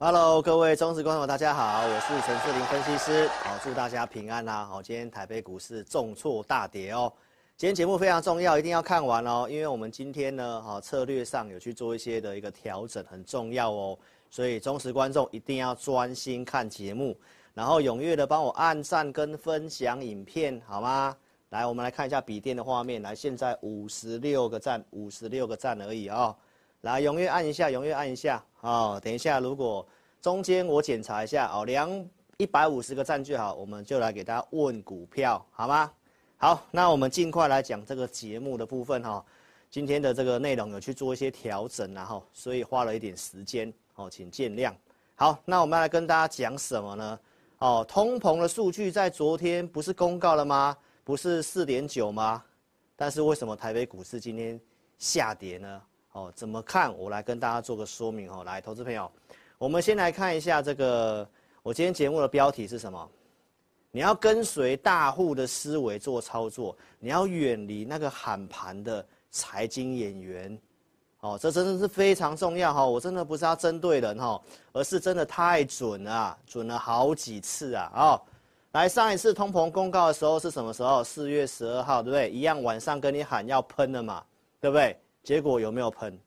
Hello，各位忠实观众，大家好，我是陈志玲分析师，好，祝大家平安啦。好，今天台北股市重挫大跌哦。今天节目非常重要，一定要看完哦，因为我们今天呢，哈，策略上有去做一些的一个调整，很重要哦。所以忠实观众一定要专心看节目，然后踊跃的帮我按赞跟分享影片，好吗？来，我们来看一下笔电的画面，来，现在五十六个赞，五十六个赞而已、哦。来，踊跃按一下，踊跃按一下，哦，等一下，如果中间我检查一下，哦，两一百五十个赞就好，我们就来给大家问股票，好吗？好，那我们尽快来讲这个节目的部分哈。今天的这个内容有去做一些调整，然后所以花了一点时间，哦，请见谅。好，那我们来跟大家讲什么呢？哦，通膨的数据在昨天不是公告了吗？不是四点九吗？但是为什么台北股市今天下跌呢？哦，怎么看？我来跟大家做个说明哦。来，投资朋友，我们先来看一下这个。我今天节目的标题是什么？你要跟随大户的思维做操作，你要远离那个喊盘的财经演员。哦，这真的是非常重要哈。我真的不是要针对人哈，而是真的太准了，准了好几次啊。哦，来，上一次通膨公告的时候是什么时候？四月十二号，对不对？一样晚上跟你喊要喷了嘛，对不对？结果有没有喷？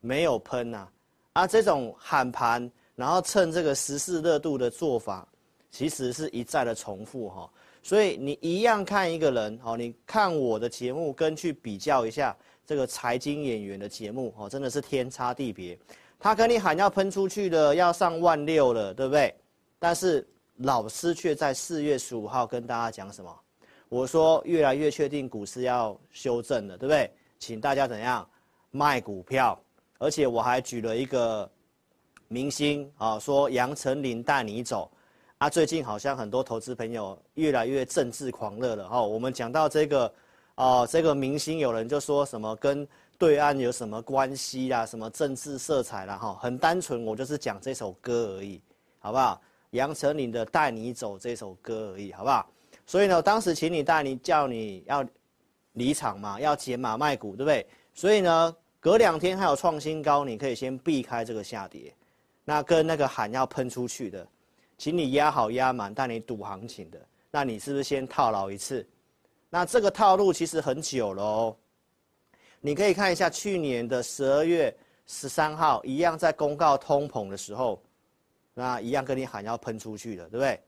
没有喷呐！啊，这种喊盘，然后趁这个时事热度的做法，其实是一再的重复哈。所以你一样看一个人哦，你看我的节目，跟去比较一下这个财经演员的节目哦，真的是天差地别。他跟你喊要喷出去的，要上万六了，对不对？但是老师却在四月十五号跟大家讲什么？我说越来越确定股市要修正了，对不对？请大家怎样？卖股票，而且我还举了一个明星啊，说杨丞琳带你走啊。最近好像很多投资朋友越来越政治狂热了哈。我们讲到这个哦，这个明星，有人就说什么跟对岸有什么关系啦，什么政治色彩啦哈。很单纯，我就是讲这首歌而已，好不好？杨丞琳的带你走这首歌而已，好不好？所以呢，当时请你带你叫你要离场嘛，要解码卖股，对不对？所以呢。隔两天还有创新高，你可以先避开这个下跌。那跟那个喊要喷出去的，请你压好压满，带你赌行情的，那你是不是先套牢一次？那这个套路其实很久了哦。你可以看一下去年的十二月十三号，一样在公告通膨的时候，那一样跟你喊要喷出去的，对不对？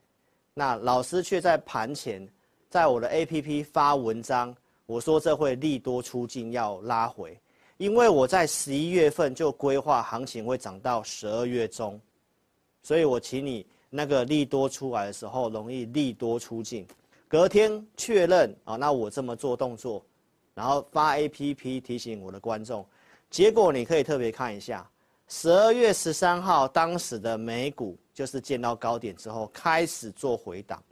那老师却在盘前，在我的 APP 发文章，我说这会利多出尽，要拉回。因为我在十一月份就规划行情会涨到十二月中，所以我请你那个利多出来的时候容易利多出尽，隔天确认啊，那我这么做动作，然后发 APP 提醒我的观众，结果你可以特别看一下，十二月十三号当时的美股就是见到高点之后开始做回档，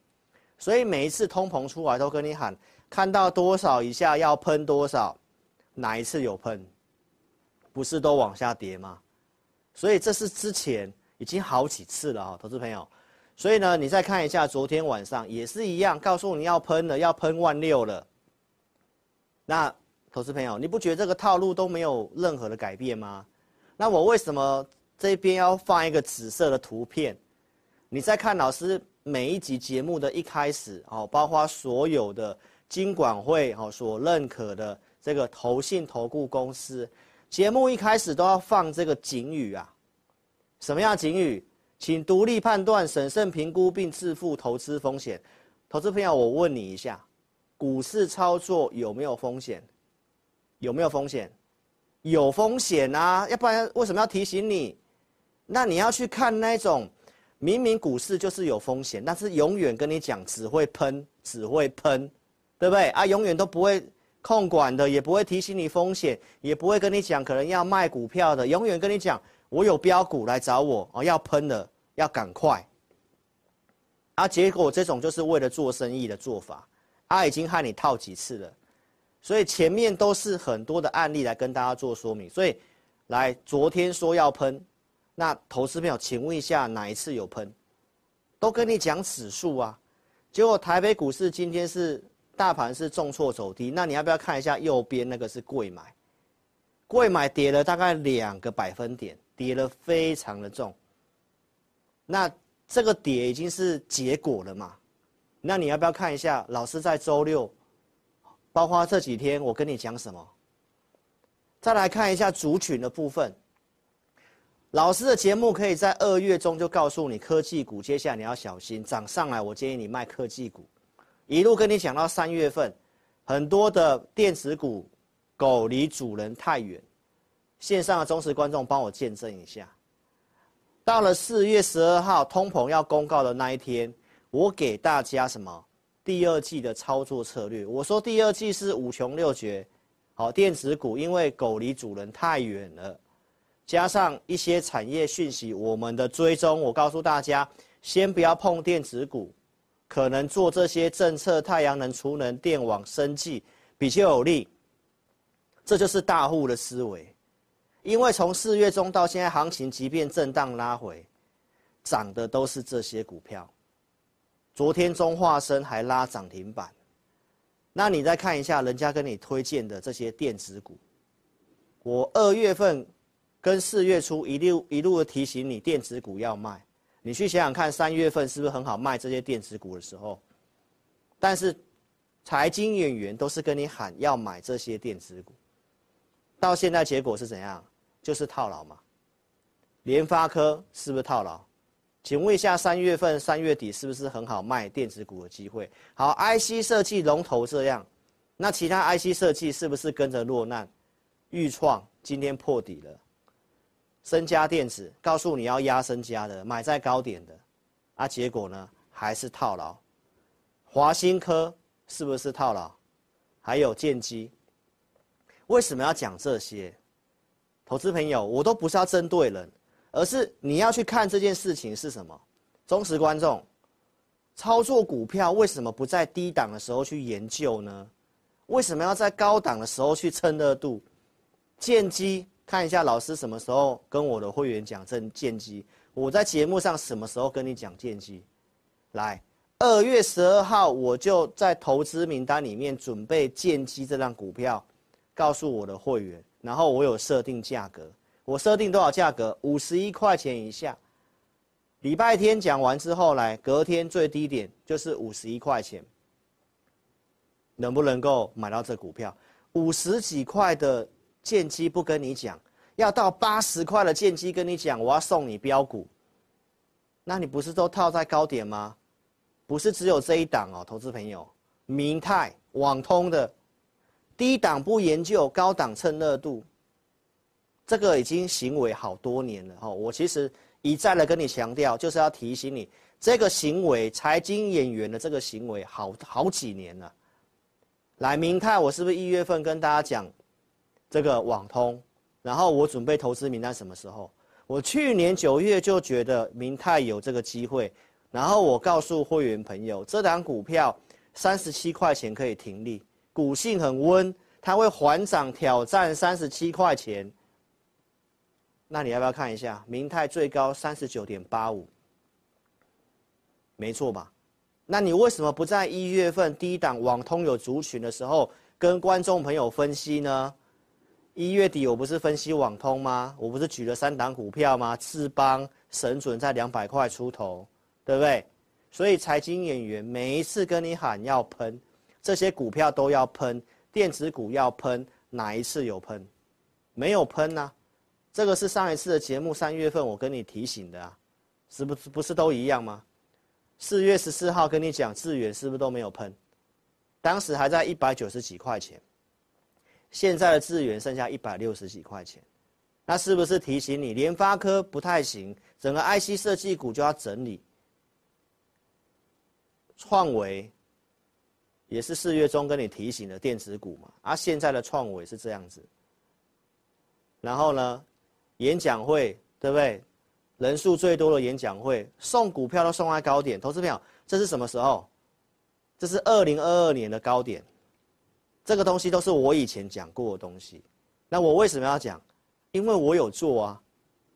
所以每一次通膨出来都跟你喊，看到多少以下要喷多少，哪一次有喷？不是都往下跌吗？所以这是之前已经好几次了哈，投资朋友。所以呢，你再看一下昨天晚上也是一样，告诉你要喷了，要喷万六了。那投资朋友，你不觉得这个套路都没有任何的改变吗？那我为什么这边要放一个紫色的图片？你再看老师每一集节目的一开始哦，包括所有的金管会哦所认可的这个投信投顾公司。节目一开始都要放这个警语啊，什么样警语？请独立判断、审慎评估并自负投资风险。投资朋友，我问你一下，股市操作有没有风险？有没有风险？有风险啊，要不然为什么要提醒你？那你要去看那种，明明股市就是有风险，但是永远跟你讲只会喷，只会喷，对不对啊？永远都不会控管的，也不会提醒你风险，也不会跟你讲可能要卖股票的，永远跟你讲我有标股来找我哦，要喷的要赶快。啊，结果这种就是为了做生意的做法，啊，已经害你套几次了，所以前面都是很多的案例来跟大家做说明。所以，来昨天说要喷，那投资朋友，请问一下哪一次有喷？都跟你讲指数啊，结果台北股市今天是大盘是重挫走低，那你要不要看一下右边那个是贵买？贵买跌了大概两个百分点，跌了非常的重。那。这个跌已经是结果了嘛？那你要不要看一下老师在周六，包括这几天我跟你讲什么？再来看一下族群的部分。老师的节目可以在二月中就告诉你科技股，接下来你要小心涨上来，我建议你卖科技股，一路跟你讲到三月份，很多的电子股狗离主人太远。线上的忠实观众帮我见证一下。到了四月十二号，通膨要公告的那一天，我给大家什么？第二季的操作策略。我说第二季是五穷六绝，好，电子股因为狗离主人太远了，加上一些产业讯息，我们的追踪，我告诉大家，先不要碰电子股，可能做这些政策，太阳能、储能、电网、生技比较有利。这就是大户的思维。因为从四月中到现在，行情即便震荡拉回，涨的都是这些股票。昨天中化生还拉涨停板，那你再看一下人家跟你推荐的这些电子股，我二月份跟四月初一路一路的提醒你电子股要卖，你去想想看，三月份是不是很好卖这些电子股的时候？但是财经演员都是跟你喊要买这些电子股，到现在结果是怎样？就是套牢嘛，联发科是不是套牢？请问一下，三月份、三月底是不是很好卖电子股的机会？好，IC 设计龙头这样，那其他 IC 设计是不是跟着落难？预创今天破底了，升佳电子告诉你要压升佳的，买在高点的，啊，结果呢还是套牢。华新科是不是套牢？还有建机，为什么要讲这些？投资朋友，我都不是要针对人，而是你要去看这件事情是什么。忠实观众，操作股票为什么不在低档的时候去研究呢？为什么要在高档的时候去蹭热度？建机，看一下老师什么时候跟我的会员讲这建机？我在节目上什么时候跟你讲建机？来，二月十二号我就在投资名单里面准备建机这张股票，告诉我的会员。然后我有设定价格，我设定多少价格？五十一块钱以下。礼拜天讲完之后来，隔天最低点就是五十一块钱。能不能够买到这股票？五十几块的建机不跟你讲，要到八十块的建机跟你讲，我要送你标股。那你不是都套在高点吗？不是只有这一档哦，投资朋友，明泰、网通的。低档不研究，高档蹭热度，这个已经行为好多年了哈。我其实一再的跟你强调，就是要提醒你，这个行为，财经演员的这个行为好好几年了。来，明泰，我是不是一月份跟大家讲这个网通？然后我准备投资名单什么时候？我去年九月就觉得明泰有这个机会，然后我告诉会员朋友，这档股票三十七块钱可以停利。股性很温，它会缓涨挑战三十七块钱。那你要不要看一下？明泰最高三十九点八五，没错吧？那你为什么不在一月份低档网通有族群的时候跟观众朋友分析呢？一月底我不是分析网通吗？我不是举了三档股票吗？智邦、神准在两百块出头，对不对？所以财经演员每一次跟你喊要喷。这些股票都要喷，电子股要喷，哪一次有喷？没有喷呐、这个是上一次的节目，三月份我跟你提醒的啊，是不是不是都一样吗？四月十四号跟你讲智远是不是都没有喷？当时还在一百九十几块钱，现在的智源剩下一百六十几块钱，那是不是提醒你联发科不太行，整个 IC 设计股就要整理？创维也是四月中跟你提醒的电子股嘛，而、啊、现在的创维是这样子。然后呢，演讲会对不对？人数最多的演讲会送股票都送在高点，投资票这是什么时候？这是二零二二年的高点。这个东西都是我以前讲过的东西。那我为什么要讲？因为我有做啊。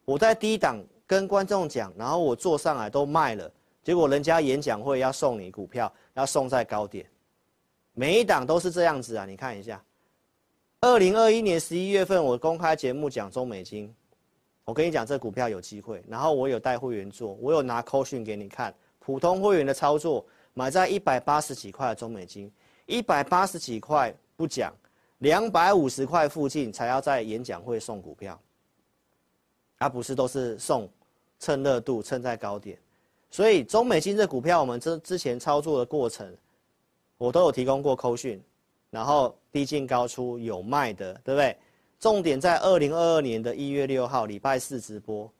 我在低档跟观众讲，然后我做上来都卖了。结果人家演讲会要送你股票，要送在高点，每一档都是这样子啊！你看一下，二零二一年十一月份我公开节目讲中美金，我跟你讲这股票有机会，然后我有带会员做，我有拿扣讯给你看，普通会员的操作买在一百八十几块的中美金，一百八十几块不讲，两百五十块附近才要在演讲会送股票，而不是都是送蹭热度蹭在高点。所以中美金这股票，我们之之前操作的过程，我都有提供过扣讯，然后低进高出有卖的，对不对？重点在二零二二年的一月六号礼拜四直播，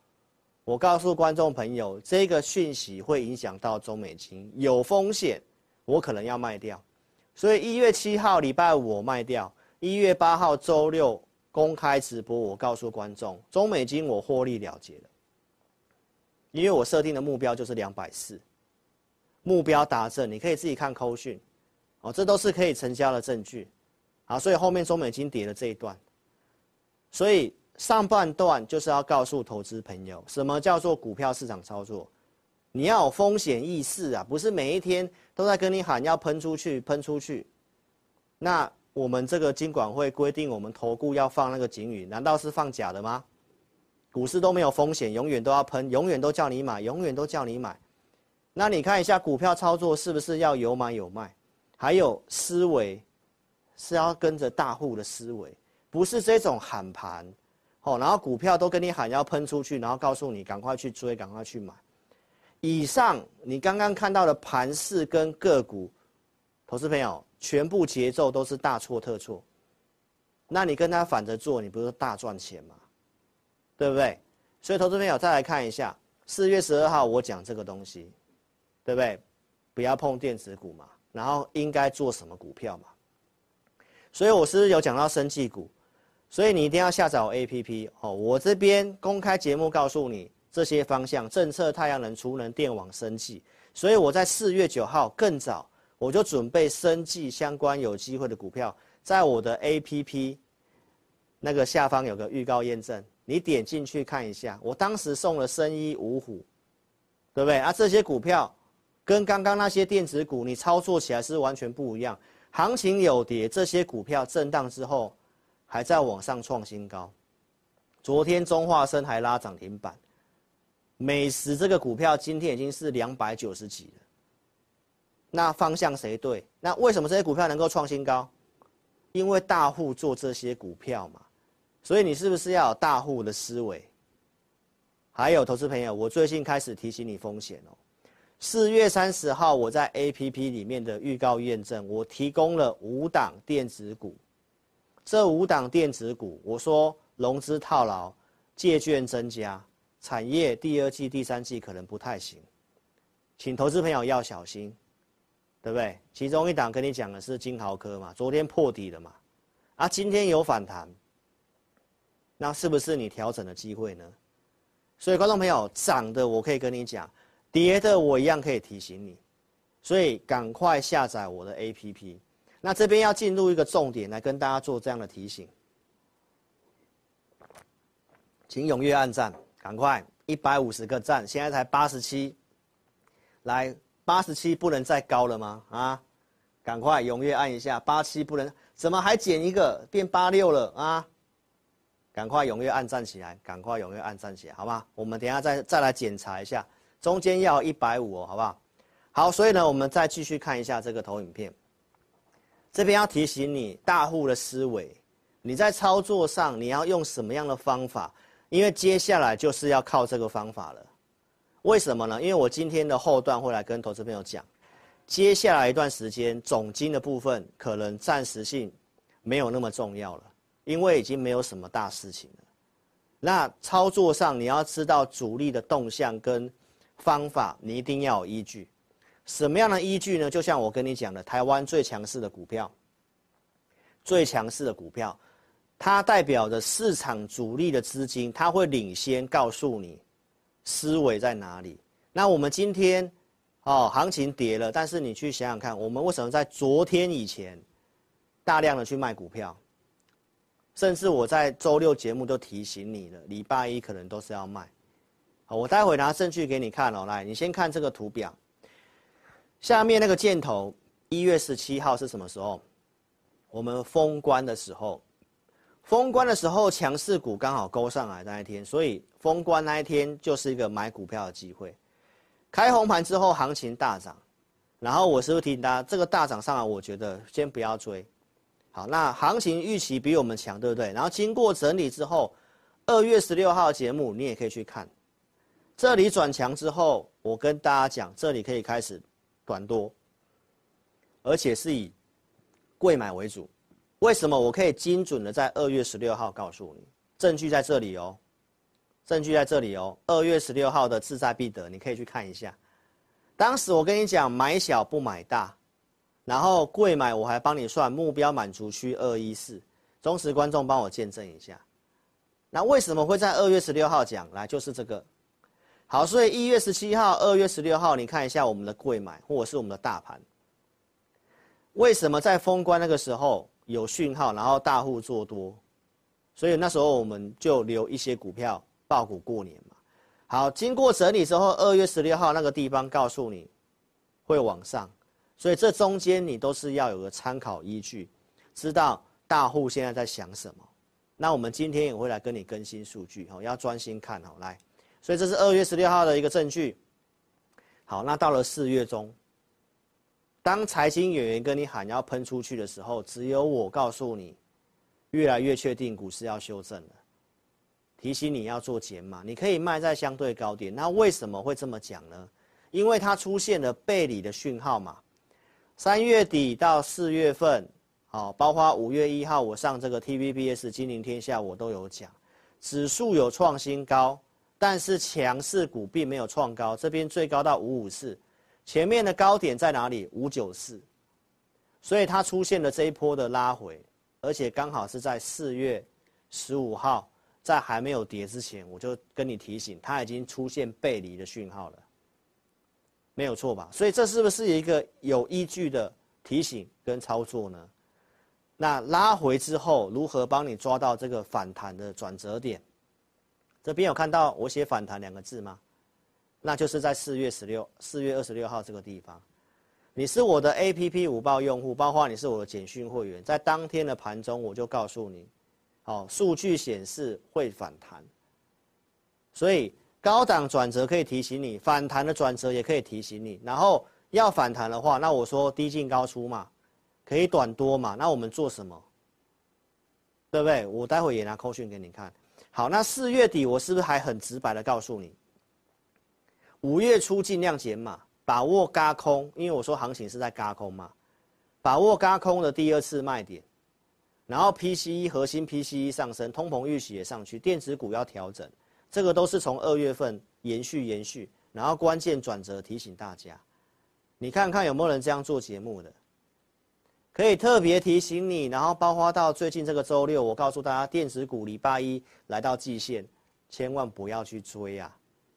我告诉观众朋友，这个讯息会影响到中美金，有风险，我可能要卖掉。所以一月七号礼拜五我卖掉，一月八号周六公开直播，我告诉观众，中美金我获利了结了。因为我设定的目标就是两百四，目标达成，你可以自己看扣讯，哦，这都是可以成交的证据，好，所以后面中美金跌了这一段，所以上半段就是要告诉投资朋友，什么叫做股票市场操作，你要有风险意识啊，不是每一天都在跟你喊要喷出去，喷出去，那我们这个金管会规定我们投顾要放那个警语，难道是放假的吗？股市都没有风险，永远都要喷，永远都叫你买，永远都叫你买。那你看一下股票操作是不是要有买有卖？还有思维是要跟着大户的思维，不是这种喊盘，哦，然后股票都跟你喊要喷出去，然后告诉你赶快去追，赶快去买。以上你刚刚看到的盘势跟个股，投资朋友全部节奏都是大错特错。那你跟他反着做，你不是大赚钱吗？对不对？所以投资朋友再来看一下，四月十二号我讲这个东西，对不对？不要碰电子股嘛，然后应该做什么股票嘛？所以我是有讲到生技股？所以你一定要下载我 APP 哦。我这边公开节目告诉你这些方向：政策、太阳能、储能、电网、生技。所以我在四月九号更早，我就准备生技相关有机会的股票，在我的 APP 那个下方有个预告验证。你点进去看一下，我当时送了生医五虎，对不对啊？这些股票跟刚刚那些电子股，你操作起来是完全不一样。行情有跌，这些股票震荡之后还在往上创新高。昨天中化生还拉涨停板，美食这个股票今天已经是两百九十几了。那方向谁对？那为什么这些股票能够创新高？因为大户做这些股票嘛。所以你是不是要有大户的思维？还有投资朋友，我最近开始提醒你风险哦。四月三十号，我在 APP 里面的预告验证，我提供了五档电子股。这五档电子股，我说融资套牢，借券增加，产业第二季、第三季可能不太行，请投资朋友要小心，对不对？其中一档跟你讲的是金豪科嘛，昨天破底了嘛，啊，今天有反弹。那是不是你调整的机会呢？所以观众朋友，涨的我可以跟你讲，跌的我一样可以提醒你，所以赶快下载我的 APP。那这边要进入一个重点来跟大家做这样的提醒，请踊跃按赞，赶快一百五十个赞，现在才八十七，来八十七不能再高了吗？啊，赶快踊跃按一下，八七不能，怎么还减一个变八六了啊？赶快踊跃按赞起来！赶快踊跃按赞起来，好吗？我们等下再再来检查一下，中间要一百五哦，好不好？好，所以呢，我们再继续看一下这个投影片。这边要提醒你，大户的思维，你在操作上你要用什么样的方法？因为接下来就是要靠这个方法了。为什么呢？因为我今天的后段会来跟投资朋友讲，接下来一段时间总经的部分可能暂时性没有那么重要了。因为已经没有什么大事情了。那操作上你要知道主力的动向跟方法，你一定要有依据。什么样的依据呢？就像我跟你讲的，台湾最强势的股票，最强势的股票，它代表着市场主力的资金，它会领先告诉你思维在哪里。那我们今天，哦，行情跌了，但是你去想想看，我们为什么在昨天以前大量的去卖股票？甚至我在周六节目都提醒你了，礼拜一可能都是要卖。好，我待会拿证据给你看哦。来，你先看这个图表。下面那个箭头，一月十七号是什么时候？我们封关的时候，封关的时候强势股刚好勾上来那一天，所以封关那一天就是一个买股票的机会。开红盘之后，行情大涨，然后我是不是提醒大家，这个大涨上来，我觉得先不要追。好，那行情预期比我们强，对不对？然后经过整理之后，二月十六号节目你也可以去看，这里转强之后，我跟大家讲，这里可以开始。短多，而且是以贵买为主。为什么我可以精准的在二月十六号告诉你？证据在这里哦，证据在这里哦。二月十六号的志在必得，你可以去看一下。当时我跟你讲，买小不买大，然后贵买我还帮你算目标满足区二一四，忠实观众帮我见证一下。那为什么会在二月十六号讲？来，就是这个。好，所以一月十七号、二月十六号，你看一下我们的贵买或者是我们的大盘，为什么在封关那个时候有讯号，然后大户做多，所以那时候我们就留一些股票爆股过年嘛。好，经过整理之后，二月十六号那个地方告诉你会往上，所以这中间你都是要有个参考依据，知道大户现在在想什么。那我们今天也会来跟你更新数据，哦，要专心看好来。所以这是二月十六号的一个证据。好，那到了四月中，当财经演员跟你喊要喷出去的时候，只有我告诉你，越来越确定股市要修正了，提醒你要做减码，你可以卖在相对高点。那为什么会这么讲呢？因为它出现了背离的讯号嘛。三月底到四月份，好，包括五月一号我上这个 TVBS 金陵天下，我都有讲，指数有创新高。但是强势股并没有创高，这边最高到五五四，前面的高点在哪里？五九四，所以它出现了这一波的拉回，而且刚好是在四月十五号，在还没有跌之前，我就跟你提醒，它已经出现背离的讯号了，没有错吧？所以这是不是一个有依据的提醒跟操作呢？那拉回之后，如何帮你抓到这个反弹的转折点？这边有看到我写“反弹”两个字吗？那就是在四月十六、四月二十六号这个地方。你是我的 APP 五报用户，包括你是我的简讯会员，在当天的盘中我就告诉你，好，数据显示会反弹。所以高档转折可以提醒你，反弹的转折也可以提醒你。然后要反弹的话，那我说低进高出嘛，可以短多嘛，那我们做什么？对不对？我待会也拿扣讯给你看。好，那四月底我是不是还很直白的告诉你，五月初尽量减码，把握轧空，因为我说行情是在轧空嘛，把握轧空的第二次卖点，然后 PCE 核心 PCE 上升，通膨预期也上去，电子股要调整，这个都是从二月份延续延续，然后关键转折提醒大家，你看看有没有人这样做节目的？可以特别提醒你，然后包括到最近这个周六，我告诉大家，电子股礼拜一来到季线，千万不要去追啊！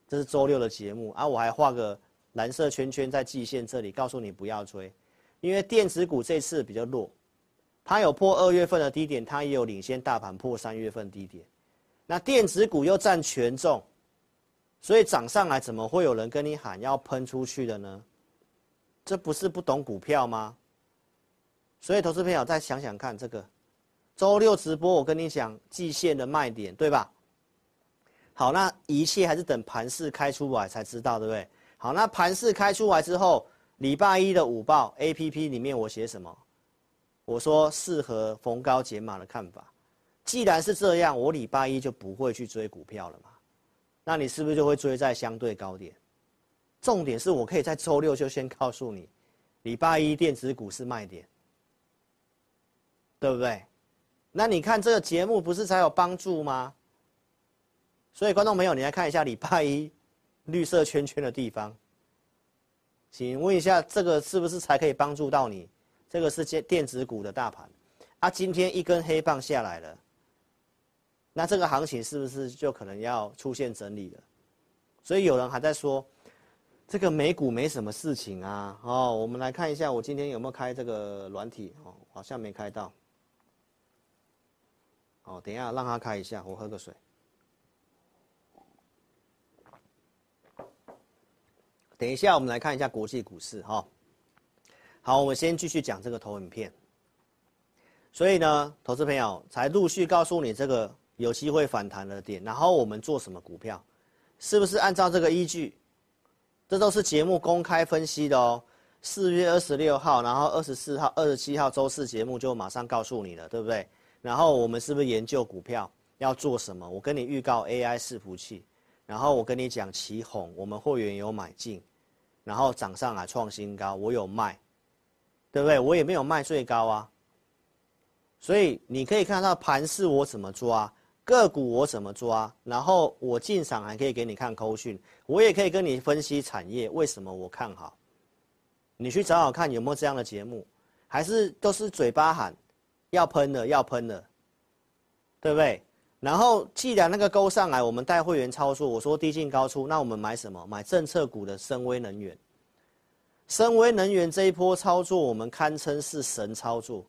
这是周六的节目啊，我还画个蓝色圈圈在季线这里，告诉你不要追，因为电子股这次比较弱，它有破二月份的低点，它也有领先大盘破三月份低点，那电子股又占权重，所以涨上来怎么会有人跟你喊要喷出去的呢？这不是不懂股票吗？所以，投资朋友再想想看，这个周六直播，我跟你讲季线的卖点，对吧？好，那一切还是等盘势开出来才知道，对不对？好，那盘势开出来之后，礼拜一的午报 APP 里面我写什么？我说适合逢高减码的看法。既然是这样，我礼拜一就不会去追股票了嘛？那你是不是就会追在相对高点？重点是我可以在周六就先告诉你，礼拜一电子股是卖点。对不对？那你看这个节目不是才有帮助吗？所以观众朋友，你来看一下礼拜一绿色圈圈的地方，请问一下，这个是不是才可以帮助到你？这个是电子股的大盘，啊，今天一根黑棒下来了，那这个行情是不是就可能要出现整理了？所以有人还在说，这个美股没什么事情啊。哦，我们来看一下，我今天有没有开这个软体？哦，好像没开到。哦，等一下让他开一下，我喝个水。等一下，我们来看一下国际股市哈。好，我们先继续讲这个投影片。所以呢，投资朋友才陆续告诉你这个有机会反弹的点，然后我们做什么股票，是不是按照这个依据？这都是节目公开分析的哦。四月二十六号，然后二十四号、二十七号周四节目就马上告诉你了，对不对？然后我们是不是研究股票要做什么？我跟你预告 AI 伺服器，然后我跟你讲奇鋐，我们会员有买进，然后涨上来创新高，我有卖。对不对？我也没有卖最高啊，所以你可以看到盘势我怎么抓，个股我怎么抓，然后我进场还可以给你看扣讯，我也可以跟你分析产业为什么我看好。你去找找看有没有这样的节目，还是都是嘴巴喊要喷了要喷了，对不对？然后既然那个勾上来，我们带会员操作，我说低进高出，那我们买什么？买政策股的深威能源。深威能源这一波操作，我们堪称是神操作，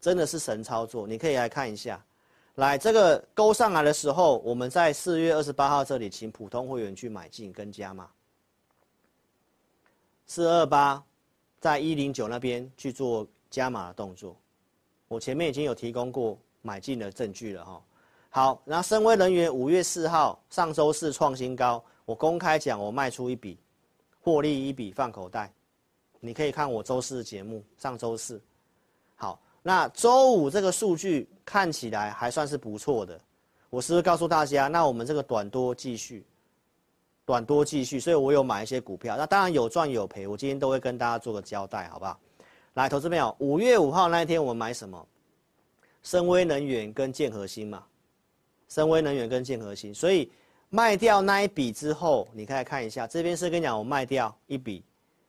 真的是神操作。你可以来看一下，来这个勾上来的时候，我们在四月二十八号这里，请普通会员去买进跟加码。四二八，在一零九那边去做加码的动作，我前面已经有提供过买进的证据了哈。好，那深威能源五月四号上周四创新高，我公开讲，我卖出一笔。获利一笔放口袋，你可以看我周四的节目。上周四，好，那周五这个数据看起来还算是不错的。我是不是告诉大家，那我们这个短多继续，短多继续，所以我有买一些股票。那当然有赚有赔，我今天都会跟大家做个交代，好不好？来，投资朋友，五月五号那一天我们买什么？深威能源跟建核心嘛，深威能源跟建和兴，所以。卖掉那一笔之后，你可以看一下，这边是跟你讲我卖掉一笔，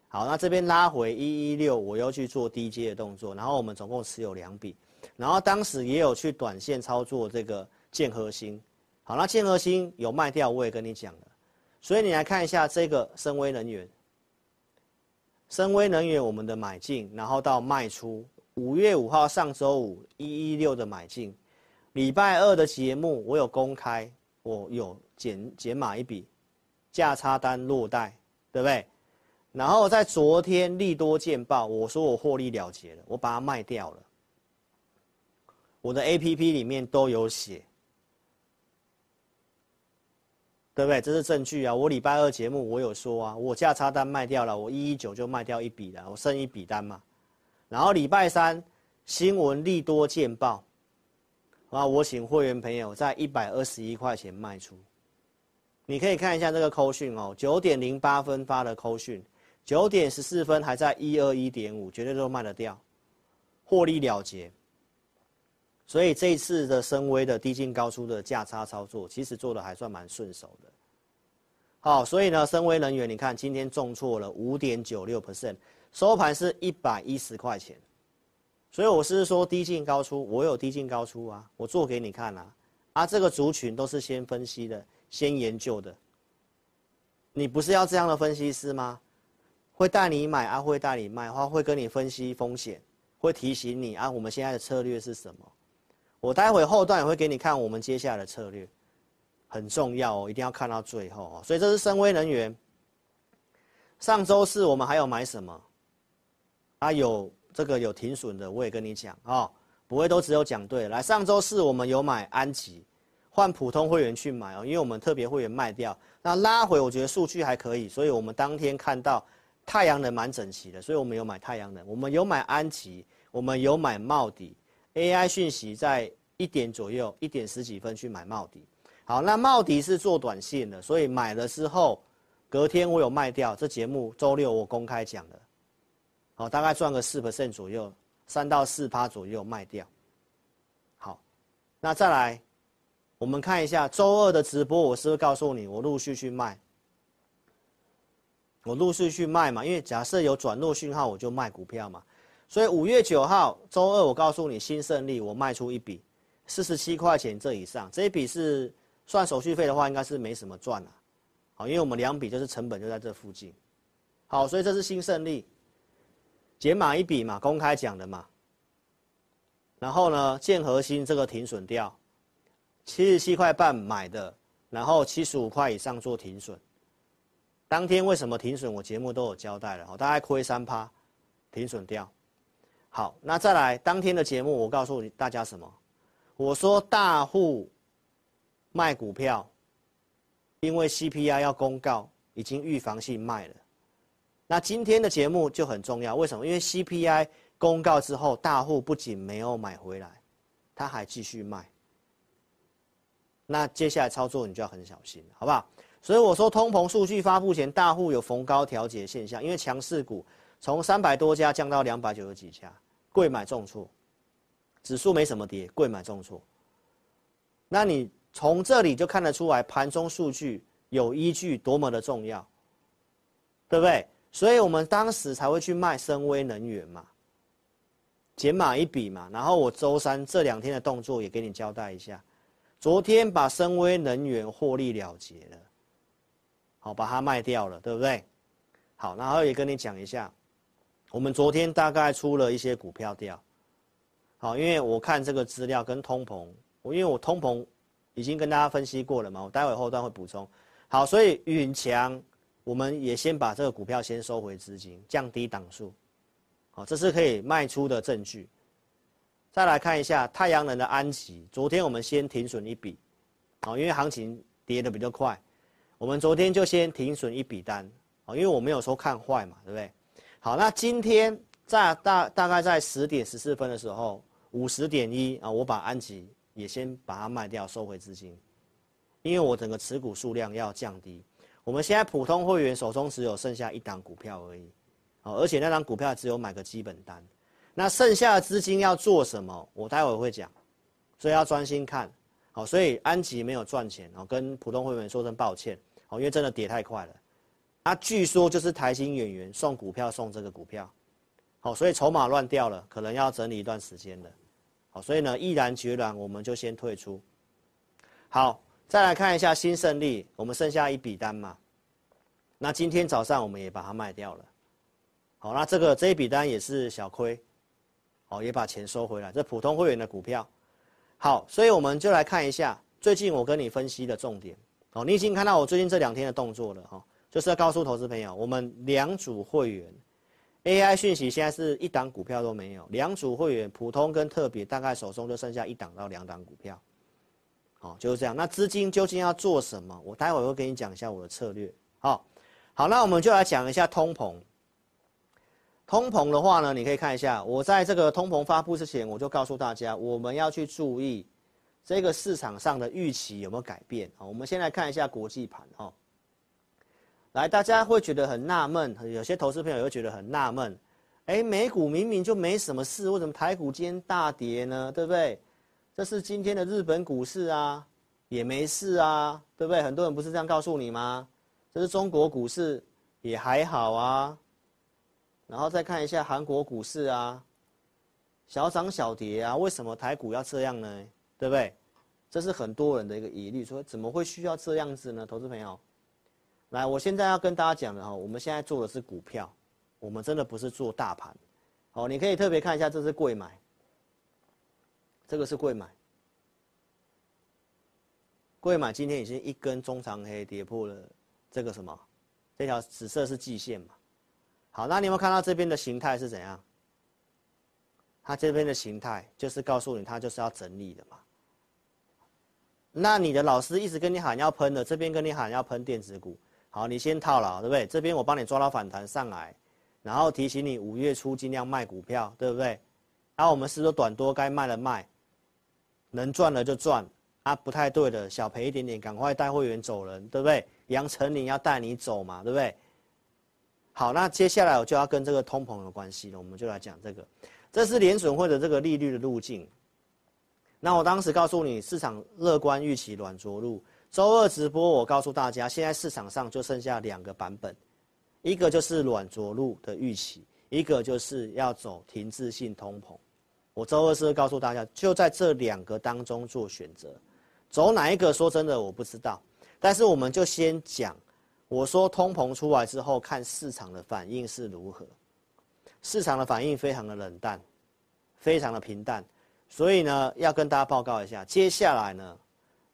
好，那这边拉回一一六，我又去做低阶的动作，然后我们总共持有两笔，然后当时也有去短线操作这个建和兴，好，那建和兴有卖掉，我也跟你讲了，所以你来看一下这个深威能源，深威能源我们的买进，然后到卖出，五月五号上周五一一六的买进，礼拜二的节目我有公开，我有。减减码一笔，价差单落袋，对不对？然后在昨天利多见报，我说我获利了结了，我把它卖掉了。我的 APP 里面都有写，对不对？这是证据啊！我礼拜二节目我有说啊，我价差单卖掉了，我一一九就卖掉一笔了，我剩一笔单嘛。然后礼拜三新闻利多见报，啊，我请会员朋友在一百二十一块钱卖出。你可以看一下这个扣讯哦，九点零八分发的扣讯，九点十四分还在一二一点五，绝对都卖得掉，获利了结。所以这一次的深威的低进高出的价差操作，其实做的还算蛮顺手的。好，所以呢，深威能源你看今天重挫了五点九六 percent，收盘是一百一十块钱。所以我是说低进高出，我有低进高出啊，我做给你看啊。啊，这个族群都是先分析的。先研究的，你不是要这样的分析师吗？会带你买啊，会带你卖，话会跟你分析风险，会提醒你啊，我们现在的策略是什么？我待会后段也会给你看我们接下来的策略，很重要哦，一定要看到最后哦。所以这是深威能源。上周四我们还有买什么？啊，有这个有停损的，我也跟你讲哦，不会都只有讲对。来，上周四我们有买安吉。换普通会员去买哦，因为我们特别会员卖掉，那拉回我觉得数据还可以，所以我们当天看到太阳能蛮整齐的，所以我们有买太阳能，我们有买安吉，我们有买茂迪，AI 讯息在一点左右，一点十几分去买茂迪。好，那茂迪是做短线的，所以买了之后，隔天我有卖掉。这节目周六我公开讲的，好，大概赚个四 percent 左右，三到四趴左右卖掉。好那再来，我们看一下周二的直播，我是不是告诉你，我陆续去卖，我陆续去卖嘛，因为假设有转弱讯号，我就卖股票嘛。所以五月九号周二，我告诉你新胜利，我卖出一笔四十七块钱这以上，这一笔是算手续费的话，应该是没什么赚了，好，因为我们两笔就是成本就在这附近，好，所以这是新胜利，减码一笔嘛，公开讲的嘛，然后呢，建和新这个停损掉，七十七块半买的，然后七十五块以上做停损，当天为什么停损？我节目都有交代了，大概亏三趴，停损掉。好，那再来当天的节目，我告诉大家什么？我说大户卖股票，因为 CPI 要公告，已经预防性卖了。那今天的节目就很重要，为什么？因为 CPI 公告之后，大户不仅没有买回来，他还继续卖。那接下来操作你就要很小心，好不好？所以我说，通膨数据发布前，大户有逢高调节现象，因为强势股从三百多家降到两百九十几家。贵买重挫，指数没什么跌，贵买重挫。那你从这里就看得出来，盘中数据有依据多么的重要，对不对？所以我们当时才会去卖深威能源嘛，减码一笔嘛。然后我周三这两天的动作也给你交代一下，昨天把深威能源获利了结了，好，把它卖掉了，对不对？好，然后也跟你讲一下。我们昨天大概出了一些股票掉，好，因为我看这个资料跟通膨，我因为我通膨已经跟大家分析过了嘛，我待会后段会补充。好，所以允强，我们也先把这个股票先收回资金，降低档数，好，这是可以卖出的证据。再来看一下太阳能的安吉，昨天我们先停损一笔，好，因为行情跌得比较快，我们昨天就先停损一笔单，好，因为我没有说看坏嘛，对不对？好，那今天在大大概在十点十四分的时候，五十点一啊，我把安吉也先把它卖掉，收回资金，因为我整个持股数量要降低。我们现在普通会员手中只有剩下一档股票而已，哦，而且那档股票只有买个基本单，那剩下的资金要做什么？我待会会讲，所以要专心看。好，所以安吉没有赚钱，哦，跟普通会员说声抱歉，哦，因为真的跌太快了。啊据说就是台新演员送股票送这个股票，好，所以筹码乱掉了，可能要整理一段时间的，好，所以呢，毅然决然我们就先退出。好，再来看一下新胜利，我们剩下一笔单嘛，那今天早上我们也把它卖掉了，好，那这个这一笔单也是小亏，好，也把钱收回来，这普通会员的股票，好，所以我们就来看一下最近我跟你分析的重点，哦，你已经看到我最近这两天的动作了哈。就是要告诉投资朋友，我们两组会员，AI 讯息现在是一档股票都没有，两组会员普通跟特别大概手中就剩下一档到两档股票，好，就是这样。那资金究竟要做什么？我待会会跟你讲一下我的策略。好，好，那我们就来讲一下通膨。通膨的话呢，你可以看一下，我在这个通膨发布之前，我就告诉大家，我们要去注意这个市场上的预期有没有改变。好，我们先来看一下国际盘，哈。来，大家会觉得很纳闷，有些投资朋友又觉得很纳闷，哎，美股明明就没什么事，为什么台股今天大跌呢？对不对？这是今天的日本股市啊，也没事啊，对不对？很多人不是这样告诉你吗？这是中国股市也还好啊，然后再看一下韩国股市啊，小涨小跌啊，为什么台股要这样呢？对不对？这是很多人的一个疑虑，说怎么会需要这样子呢？投资朋友。来，我现在要跟大家讲的哈，我们现在做的是股票，我们真的不是做大盘，好，你可以特别看一下，这是柜买，这个是贵买，贵买今天已经一根中长黑跌破了这个什么，这条紫色是季线嘛，好，那你有没有看到这边的形态是怎样？它这边的形态就是告诉你，它就是要整理的嘛。那你的老师一直跟你喊要喷的，这边跟你喊要喷电子股。好，你先套牢，对不对？这边我帮你抓到反弹上来，然后提醒你五月初尽量卖股票，对不对？然后我们是说短多该卖的卖，能赚的就赚，啊不太对的小赔一点点，赶快带会员走人，对不对？杨丞琳要带你走嘛，对不对？好，那接下来我就要跟这个通膨有关系了，我们就来讲这个，这是联准会的这个利率的路径。那我当时告诉你，市场乐观预期软着陆。周二直播，我告诉大家，现在市场上就剩下两个版本，一个就是软着陆的预期，一个就是要走停滞性通膨。我周二是告诉大家，就在这两个当中做选择，走哪一个？说真的，我不知道。但是我们就先讲，我说通膨出来之后，看市场的反应是如何。市场的反应非常的冷淡，非常的平淡，所以呢，要跟大家报告一下，接下来呢，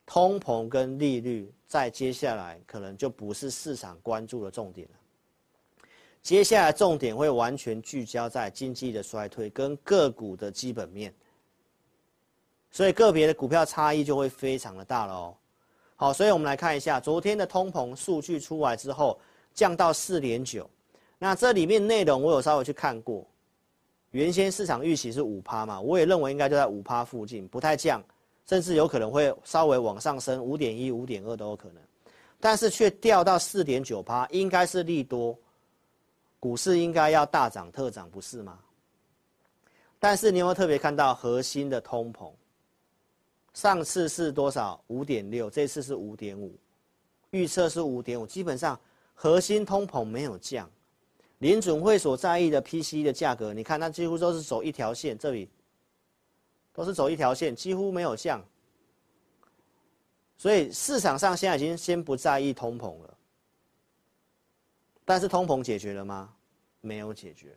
通膨跟利率在接下来可能就不是市场关注的重点了。接下来重点会完全聚焦在经济的衰退跟个股的基本面，所以个别的股票差异就会非常的大了哦。好，所以我们来看一下昨天的通膨数据出来之后，降到四点九。那这里面内容我有稍微去看过，原先市场预期是五趴嘛，我也认为应该就在五趴附近，不太降，甚至有可能会稍微往上升，五点一、五点二都有可能，但是却掉到四点九趴，应该是利多，股市应该要大涨特涨，不是吗？但是你有没有特别看到核心的通膨？上次是多少？五点六，这次是五点五，预测是五点五，基本上核心通膨没有降。联准会所在意的 PCE 的价格，你看它几乎都是走一条线，这里都是走一条线，几乎没有降。所以市场上现在已经先不在意通膨了。但是通膨解决了吗？没有解决。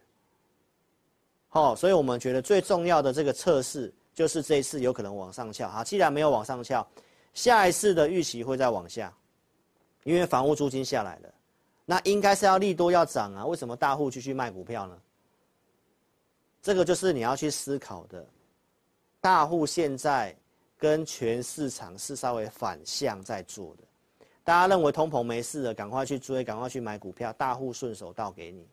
好，所以我们觉得最重要的这个测试就是这一次有可能往上翘。好，既然没有往上翘，下一次的预期会再往下，因为房屋租金下来了。那应该是要利多要涨啊？为什么大户继续卖股票呢？这个就是你要去思考的。大户现在跟全市场是稍微反向在做的。大家认为通膨没事了，赶快去追，赶快去买股票，大户顺手倒给你。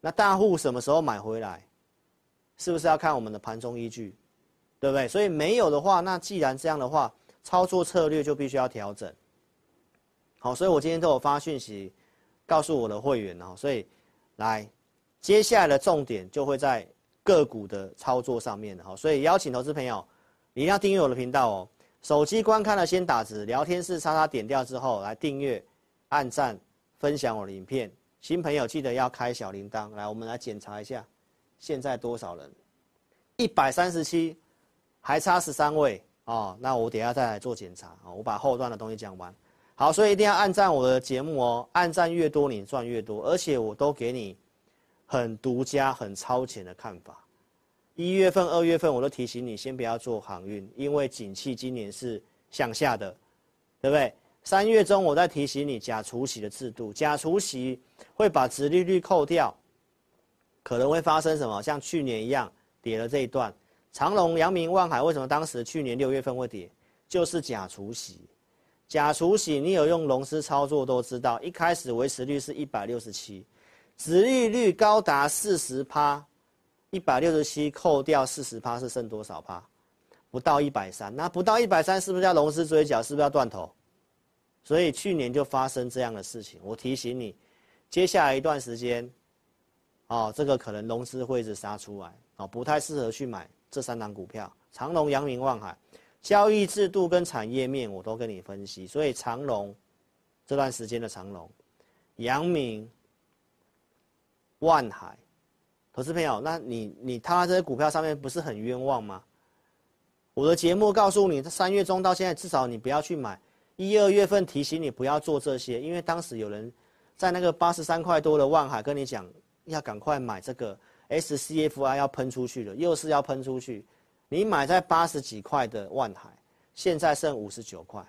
那大户什么时候买回来？是不是要看我们的盘中依据？对不对？所以没有的话，那既然这样的话，操作策略就必须要调整。好，所以我今天都有发讯息。告诉我的会员哦，所以来接下来的重点就会在个股的操作上面的哈，所以邀请投资朋友，你一定要订阅我的频道哦。手机观看了先打字，聊天室叉叉点掉之后来订阅、按赞、分享我的影片。新朋友记得要开小铃铛。来，我们来检查一下，现在多少人？一百三十七，还差十三位哦。那我等下再来做检查啊，我把后段的东西讲完。好，所以一定要按赞我的节目哦，按赞越多你赚越多，而且我都给你很独家、很超前的看法。一月份、二月份我都提醒你先不要做航运，因为景气今年是向下的，对不对？三月中我在提醒你假除息的制度，假除息会把殖利率扣掉，可能会发生什么？像去年一样跌了这一段，长隆、阳明、万海为什么当时去年六月份会跌？就是假除息。假除息，你有用融资操作都知道，一开始维持率是一百六十七，殖利率高达四十趴，一百六十七扣掉四十趴是剩多少趴？不到一百三，那不到一百三是不是要龙狮追缴？是不是要断头？所以去年就发生这样的事情。我提醒你，接下来一段时间，哦，这个可能龙狮会一直杀出来，哦，不太适合去买这三档股票：长隆、阳明、望海。交易制度跟产业面我都跟你分析，所以长隆这段时间的长隆、阳明、万海，投资朋友，那你你他这些股票上面不是很冤枉吗？我的节目告诉你，三月中到现在至少你不要去买，一二月份提醒你不要做这些，因为当时有人在那个八十三块多的万海跟你讲要赶快买这个 SCFI 要喷出去了，又是要喷出去。你买在八十几块的万海，现在剩五十九块，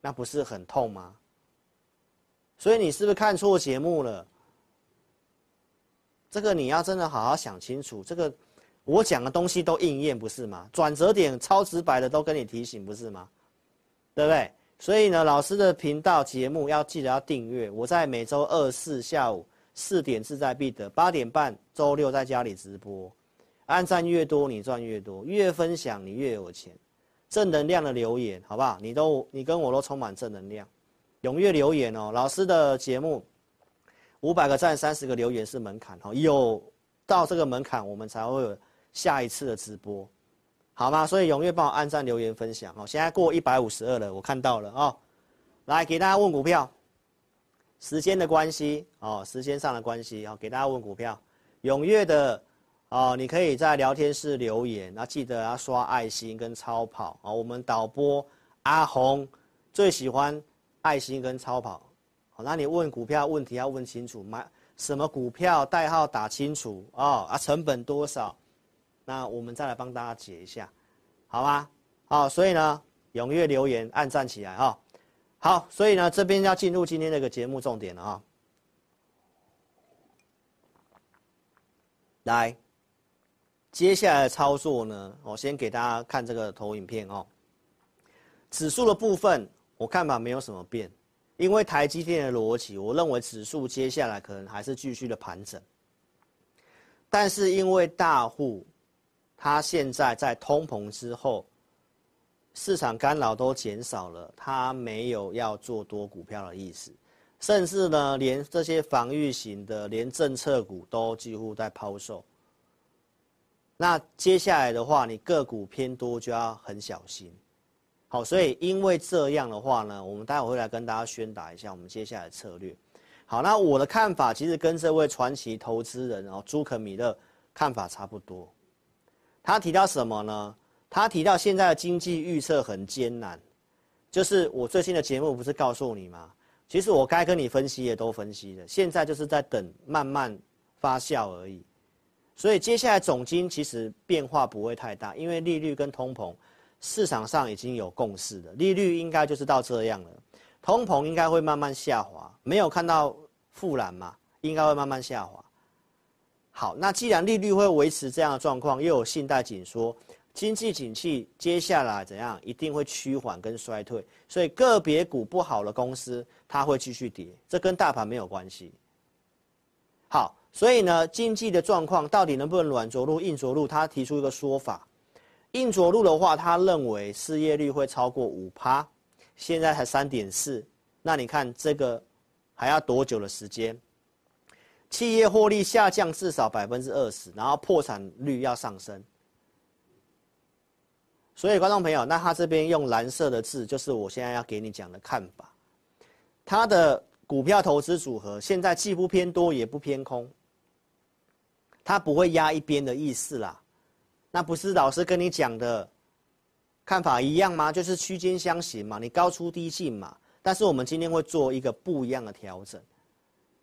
那不是很痛吗？所以你是不是看错节目了？这个你要真的好好想清楚。这个我讲的东西都应验，不是吗？转折点超直白的都跟你提醒，不是吗？对不对？所以呢，老师的频道节目要记得要订阅。我在每周二四下午四点志在必得，八点半周六在家里直播。按赞越多，你赚越多；越分享，你越有钱。正能量的留言，好不好？你都你跟我都充满正能量，踊跃留言哦。老师的节目，五百个赞，三十个留言是门槛哦。有到这个门槛，我们才会有下一次的直播。好吗？所以踊跃帮我按赞、留言、分享哦。现在过一百五十二了，我看到了哦。来给大家问股票，时间的关系哦，时间上的关系哦，给大家问股票，踊跃的哦，你可以在聊天室留言，那记得要刷爱心跟超跑哦。我们导播阿红最喜欢爱心跟超跑，好，那你问股票问题要问清楚，买什么股票代号打清楚哦，啊，成本多少？那我们再来帮大家解一下，好吗？好，所以呢，踊跃留言，按赞起来哈。好，所以呢，这边要进入今天这个节目重点了啊。来，接下来的操作呢，我先给大家看这个投影片哦。指数的部分，我看法没有什么变，因为台积电的逻辑，我认为指数接下来可能还是继续的盘整，但是因为大户。它现在在通膨之后，市场干扰都减少了，它没有要做多股票的意思，甚至呢，连这些防御型的，连政策股都几乎在抛售。那接下来的话，你个股偏多就要很小心。好，所以因为这样的话呢，我们待会会来跟大家宣导一下我们接下来策略。好，那我的看法其实跟这位传奇投资人哦，朱肯米勒看法差不多。他提到什么呢？他提到现在的经济预测很艰难，就是我最新的节目不是告诉你吗？其实我该跟你分析也都分析了，现在就是在等慢慢发酵而已。所以接下来总金其实变化不会太大，因为利率跟通膨市场上已经有共识了，利率应该就是到这样了，通膨应该会慢慢下滑，没有看到负蓝嘛，应该会慢慢下滑。好，那既然利率会维持这样的状况，又有信贷紧缩，经济景气接下来怎样，一定会趋缓跟衰退，所以个别股不好的公司，它会继续跌，这跟大盘没有关系。好，所以呢，经济的状况到底能不能软着陆、硬着陆？他提出一个说法，硬着陆的话，他认为失业率会超过五趴，现在才三点四，那你看这个还要多久的时间？企业获利下降至少百分之二十，然后破产率要上升。所以，观众朋友，那他这边用蓝色的字，就是我现在要给你讲的看法。他的股票投资组合现在既不偏多也不偏空，他不会压一边的意思啦。那不是老师跟你讲的看法一样吗？就是区间相行嘛，你高出低进嘛。但是我们今天会做一个不一样的调整。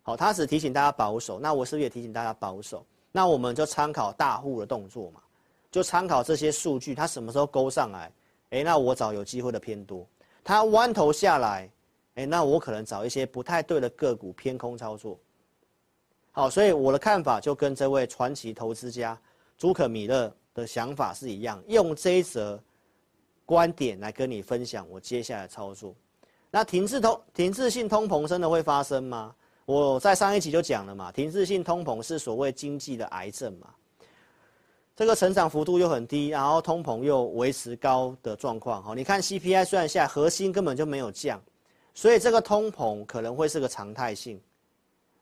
好，他只提醒大家保守，那我是不是也提醒大家保守？那我们就参考大户的动作嘛，就参考这些数据，它什么时候勾上来，诶，那我找有机会的偏多；它弯头下来，诶，那我可能找一些不太对的个股偏空操作。好，所以我的看法就跟这位传奇投资家朱可米勒的想法是一样，用这一则观点来跟你分享我接下来操作。那停滞通停滞性通膨真的会发生吗？我在上一集就讲了嘛，停滞性通膨是所谓经济的癌症嘛。这个成长幅度又很低，然后通膨又维持高的状况。好，你看 CPI 虽然下来，核心根本就没有降，所以这个通膨可能会是个常态性。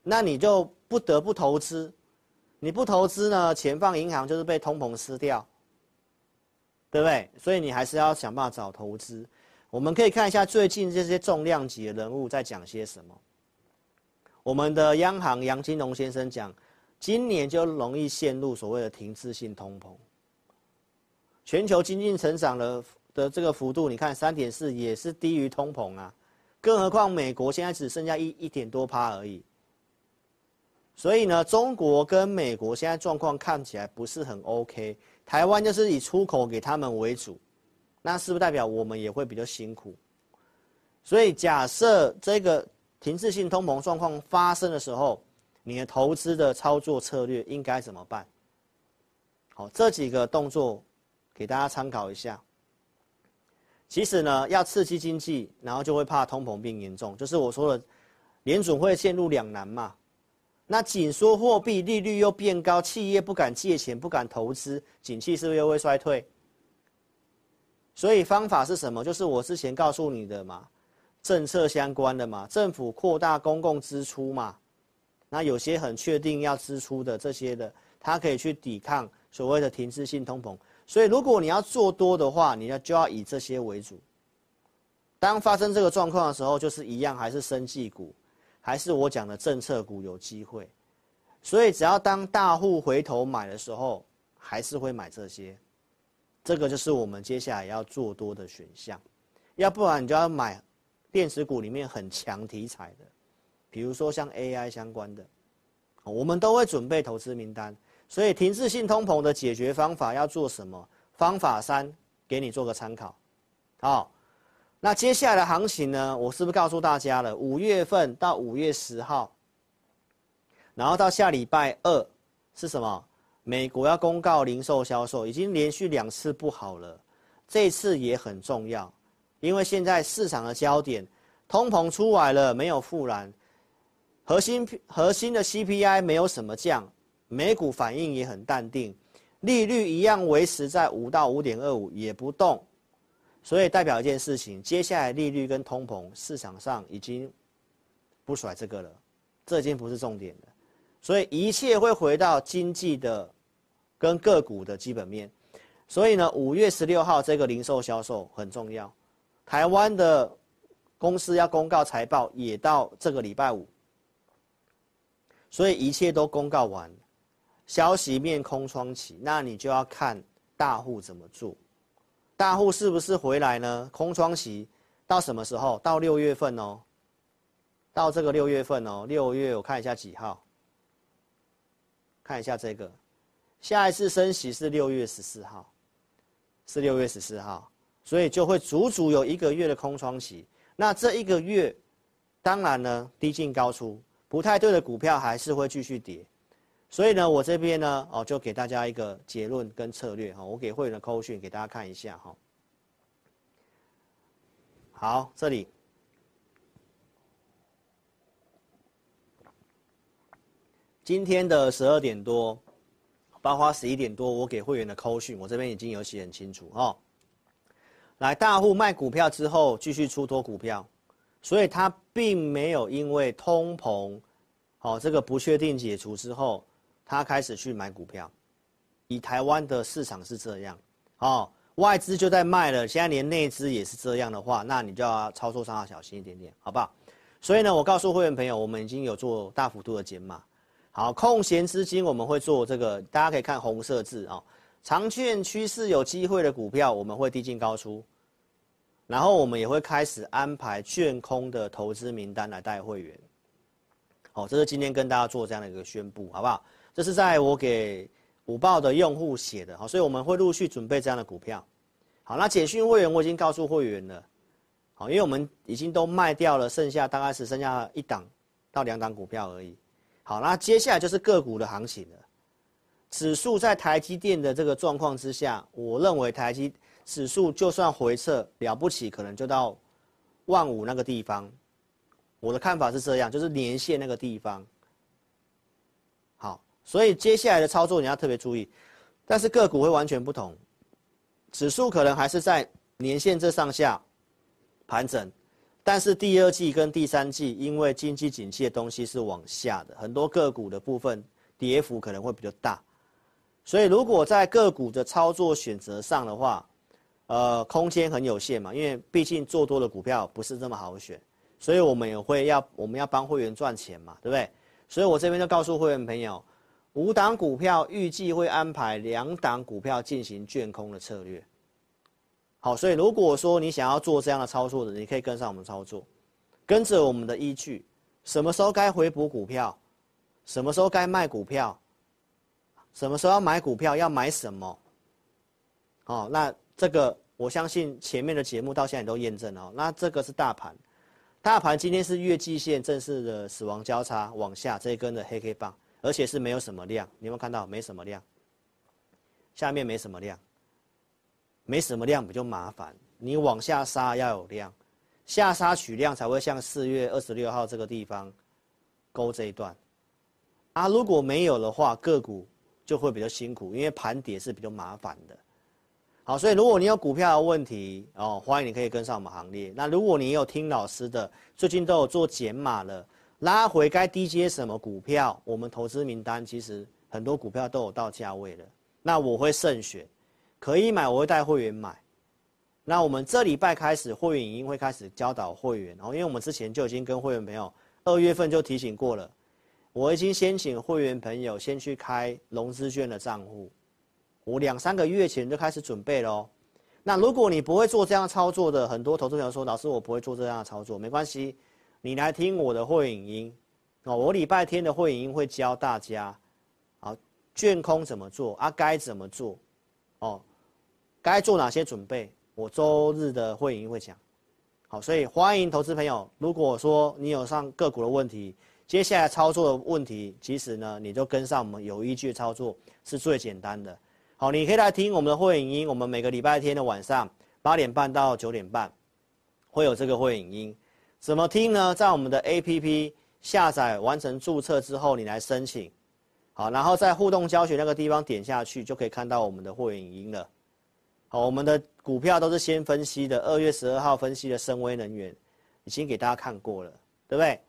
那你就不得不投资，你不投资呢，钱放银行就是被通膨吃掉，对不对？所以你还是要想办法找投资。我们可以看一下最近这些重量级的人物在讲些什么。我们的央行杨金龙先生讲，今年就容易陷入所谓的停滞性通膨。全球经济成长的的这个幅度，你看三点四也是低于通膨啊，更何况美国现在只剩下一一点多趴而已。所以呢，中国跟美国现在状况看起来不是很 OK，台湾就是以出口给他们为主，那是不是代表我们也会比较辛苦？所以假设这个。停滞性通膨状况发生的时候，你的投资的操作策略应该怎么办？好，这几个动作给大家参考一下。其实呢，要刺激经济，然后就会怕通膨变严重，就是我说的，联准会陷入两难嘛。那紧缩货币，利率又变高，企业不敢借钱，不敢投资，景气是不是又会衰退？所以方法是什么？就是我之前告诉你的嘛。政策相关的嘛，政府扩大公共支出嘛，那有些很确定要支出的这些的，它可以去抵抗所谓的停滞性通膨。所以如果你要做多的话，你要就要以这些为主。当发生这个状况的时候，就是一样，还是生技股，还是我讲的政策股有机会。所以只要当大户回头买的时候，还是会买这些。这个就是我们接下来要做多的选项。要不然你就要买电子股里面很强题材的，比如说像 AI 相关的，我们都会准备投资名单。所以停滞性通膨的解决方法要做什么？方法三给你做个参考，好。那接下来的行情呢？我是不是告诉大家了？五月份到五月十号，然后到下礼拜二是什么？美国要公告零售销售，已经连续两次不好了，这次也很重要，因为现在市场的焦点，通膨出来了没有复燃，核心核心的 CPI 没有什么降，美股反应也很淡定，利率一样维持在五到五点二五也不动。所以代表一件事情，接下来利率跟通膨市场上已经不甩这个了，这已经不是重点了。所以一切会回到经济的跟个股的基本面。所以呢，五月十六号这个零售销售很重要，台湾的公司要公告财报也到这个礼拜五，所以一切都公告完，消息面空窗期，那你就要看大户怎么做。大户是不是回来呢？空窗期到什么时候？到六月份哦，到这个六月份哦，六月我看一下几号，看一下这个，下一次升息是六月十四号，是六月十四号，所以就会足足有一个月的空窗期。那这一个月，当然呢，低进高出，不太对的股票还是会继续跌。所以呢，我这边呢，哦，就给大家一个结论跟策略哈。我给会员的扣讯给大家看一下哈。好，这里今天的十二点多，包括十一点多，我给会员的扣讯，我这边已经有写很清楚哈。来，大户卖股票之后，继续出脱股票，所以他并没有因为通膨，好，这个不确定解除之后。他开始去买股票，以台湾的市场是这样，哦，外资就在卖了，现在连内资也是这样的话，那你就要操作上要小心一点点，好不好？所以呢，我告诉会员朋友，我们已经有做大幅度的减码，好，空闲资金我们会做这个，大家可以看红色字啊，长线趋势有机会的股票，我们会低进高出，然后我们也会开始安排券空的投资名单来带会员，好，这是今天跟大家做这样的一个宣布，好不好？这是在我给五报的用户写的，好，所以我们会陆续准备这样的股票。好，那简讯会员我已经告诉会员了，好，因为我们已经都卖掉了，剩下大概是剩下一档到两档股票而已。好，那接下来就是个股的行情了。指数在台积电的这个状况之下，我认为台积指数就算回撤了不起，可能就到万五那个地方。我的看法是这样，就是年线那个地方。所以接下来的操作你要特别注意，但是个股会完全不同，指数可能还是在年线这上下盘整，但是第二季跟第三季因为经济景气的东西是往下的，很多个股的部分跌幅可能会比较大，所以如果在个股的操作选择上的话，呃，空间很有限嘛，因为毕竟做多的股票不是这么好选，所以我们也会要我们要帮会员赚钱嘛，对不对？所以我这边就告诉会员朋友。五档股票预计会安排两档股票进行券空的策略。好，所以如果说你想要做这样的操作的，你可以跟上我们操作，跟着我们的依据，什么时候该回补股票，什么时候该卖股票，什么时候要买股票，要买什么？好，那这个我相信前面的节目到现在都验证了。那这个是大盘，大盘今天是月季线正式的死亡交叉往下这一根的黑黑棒。而且是没有什么量，你有没有看到？没什么量，下面没什么量，没什么量比较麻烦。你往下杀要有量，下杀取量才会像四月二十六号这个地方勾这一段。啊，如果没有的话，个股就会比较辛苦，因为盘跌是比较麻烦的。好，所以如果你有股票的问题哦，欢迎你可以跟上我们行列。那如果你有听老师的，最近都有做减码了。拉回该低接什么股票？我们投资名单其实很多股票都有到价位了，那我会慎选，可以买我会带会员买。那我们这礼拜开始会员已经会开始教导会员，然后因为我们之前就已经跟会员朋友二月份就提醒过了，我已经先请会员朋友先去开融资券的账户，我两三个月前就开始准备喽。那如果你不会做这样操作的，很多投资朋友说，老师我不会做这样的操作，没关系，你来听我的会影音哦，我礼拜天的会影音会教大家，啊，券空怎么做啊，该怎么做，哦，该做哪些准备。我周日的会影音会讲，好，所以欢迎投资朋友。如果说你有上个股的问题，接下来操作的问题，其实呢，你就跟上我们有依据的操作是最简单的。好，你可以来听我们的会影音，我们每个礼拜天的晚上八点半到九点半会有这个会影音。怎么听呢？在我们的 APP 下载完成注册之后，你来申请，好，然后在互动教学那个地方点下去，就可以看到我们的会影音了。好，我们的股票都是先分析的。二月十二号分析的深威能源，已经给大家看过了，对不对？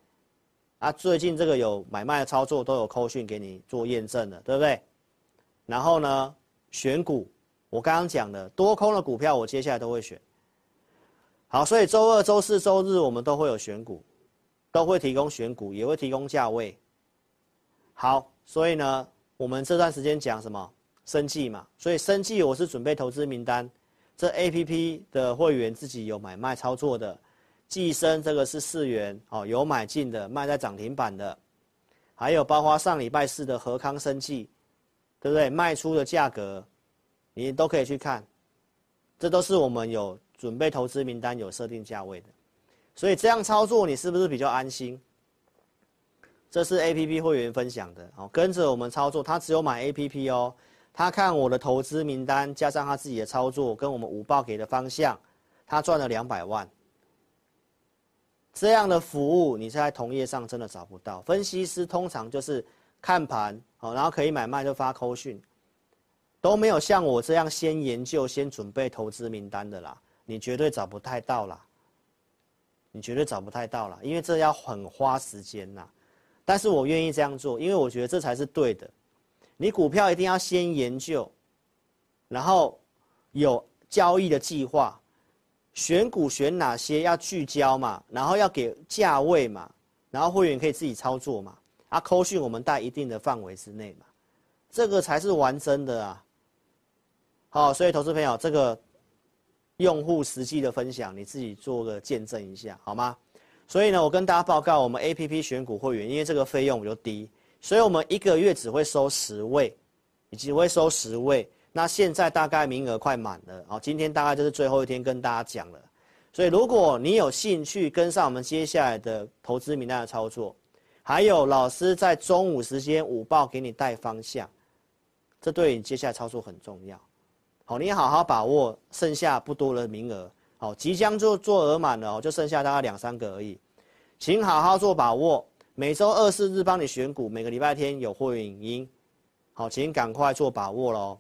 啊，最近这个有买卖的操作都有扣讯给你做验证了，对不对？然后呢，选股，我刚刚讲的多空的股票，我接下来都会选。好，所以周二、周四、周日我们都会有选股，都会提供选股，也会提供价位。好，所以呢，我们这段时间讲什么？生计嘛，所以生计我是准备投资名单，这 A P P 的会员自己有买卖操作的，计生这个是四元哦，有买进的，卖在涨停板的，还有包括上礼拜四的和康生计，对不对？卖出的价格，你都可以去看，这都是我们有准备投资名单有设定价位的，所以这样操作你是不是比较安心？这是 A P P 会员分享的哦，跟着我们操作，他只有买 A P P 哦。他看我的投资名单，加上他自己的操作，跟我们午报给的方向，他赚了两百万。这样的服务你在同业上真的找不到。分析师通常就是看盘，好，然后可以买卖就发扣讯，都没有像我这样先研究、先准备投资名单的啦。你绝对找不太到啦，你绝对找不太到啦，因为这要很花时间呐。但是我愿意这样做，因为我觉得这才是对的。你股票一定要先研究，然后有交易的计划，选股选哪些要聚焦嘛，然后要给价位嘛，然后会员可以自己操作嘛，啊，扣讯我们在一定的范围之内嘛，这个才是玩真的啊。好，所以投资朋友，这个用户实际的分享，你自己做个见证一下好吗？所以呢，我跟大家报告，我们 APP 选股会员，因为这个费用比较低。所以我们一个月只会收十位，只会收十位。那现在大概名额快满了，好，今天大概就是最后一天跟大家讲了。所以如果你有兴趣跟上我们接下来的投资名单的操作，还有老师在中午时间午报给你带方向，这对你接下来操作很重要。好，你好好把握剩下不多的名额，好，即将就做额满了，就剩下大概两三个而已，请好好做把握。每周二、四日帮你选股，每个礼拜天有会员影音，好，请赶快做把握喽。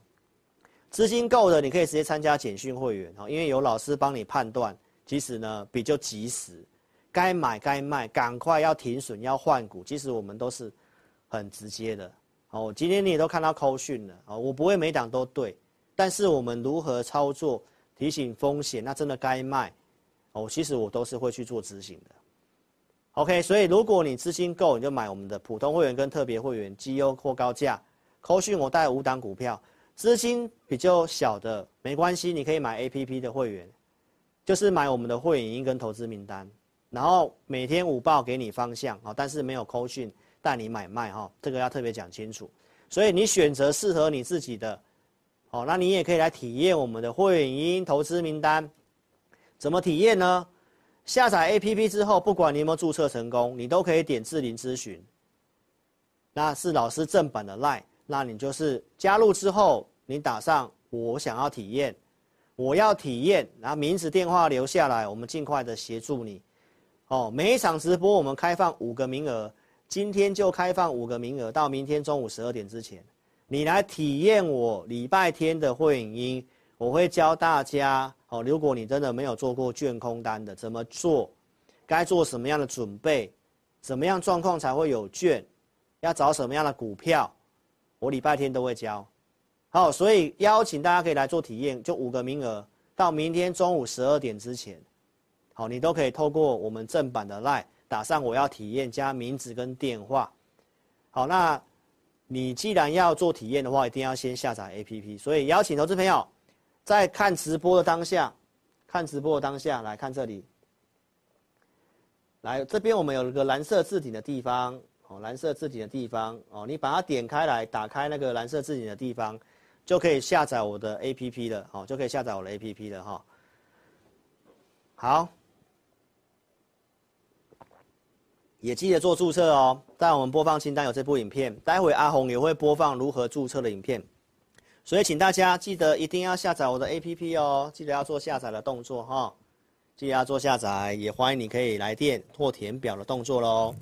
资金够的，你可以直接参加简讯会员，因为有老师帮你判断，其实呢比较及时，该买该卖，赶快要停损要换股，其实我们都是很直接的。哦，今天你也都看到扣讯了，哦，我不会每档都对，但是我们如何操作，提醒风险，那真的该卖，哦，其实我都是会去做执行的。OK，所以如果你资金够，你就买我们的普通会员跟特别会员，绩优或高价。扣讯我带五档股票，资金比较小的没关系，你可以买 APP 的会员，就是买我们的会员跟投资名单，然后每天午报给你方向啊，但是没有扣讯带你买卖哈，这个要特别讲清楚。所以你选择适合你自己的，哦，那你也可以来体验我们的会员营投资名单，怎么体验呢？下载 APP 之后，不管你有没有注册成功，你都可以点智霖咨询。那是老师正版的 LINE，那你就是加入之后，你打上我想要体验，我要体验，然后名字电话留下来，我们尽快的协助你。哦，每一场直播我们开放五个名额，今天就开放五个名额，到明天中午十二点之前，你来体验我礼拜天的会影音，我会教大家。哦，如果你真的没有做过券空单的，怎么做？该做什么样的准备？怎么样状况才会有券？要找什么样的股票？我礼拜天都会教。好，所以邀请大家可以来做体验，就五个名额，到明天中午十二点之前，好，你都可以透过我们正版的 LINE 打上我要体验加名字跟电话。好，那你既然要做体验的话，一定要先下载 APP。所以邀请投资朋友，在看直播的当下，看直播的当下来看这里，来这边我们有一个蓝色字体的地方，哦，蓝色字体的地方，哦，你把它点开来，打开那个蓝色字体的地方。就可以下载我的 APP 了，哦，就可以下载我的 APP 了哈。好，也记得做注册哦。在我们播放清单有这部影片，待会阿红也会播放如何注册的影片，所以请大家记得一定要下载我的 APP 哦，记得要做下载的动作哈，记得要做下载，也欢迎你可以来电或填表的动作喽。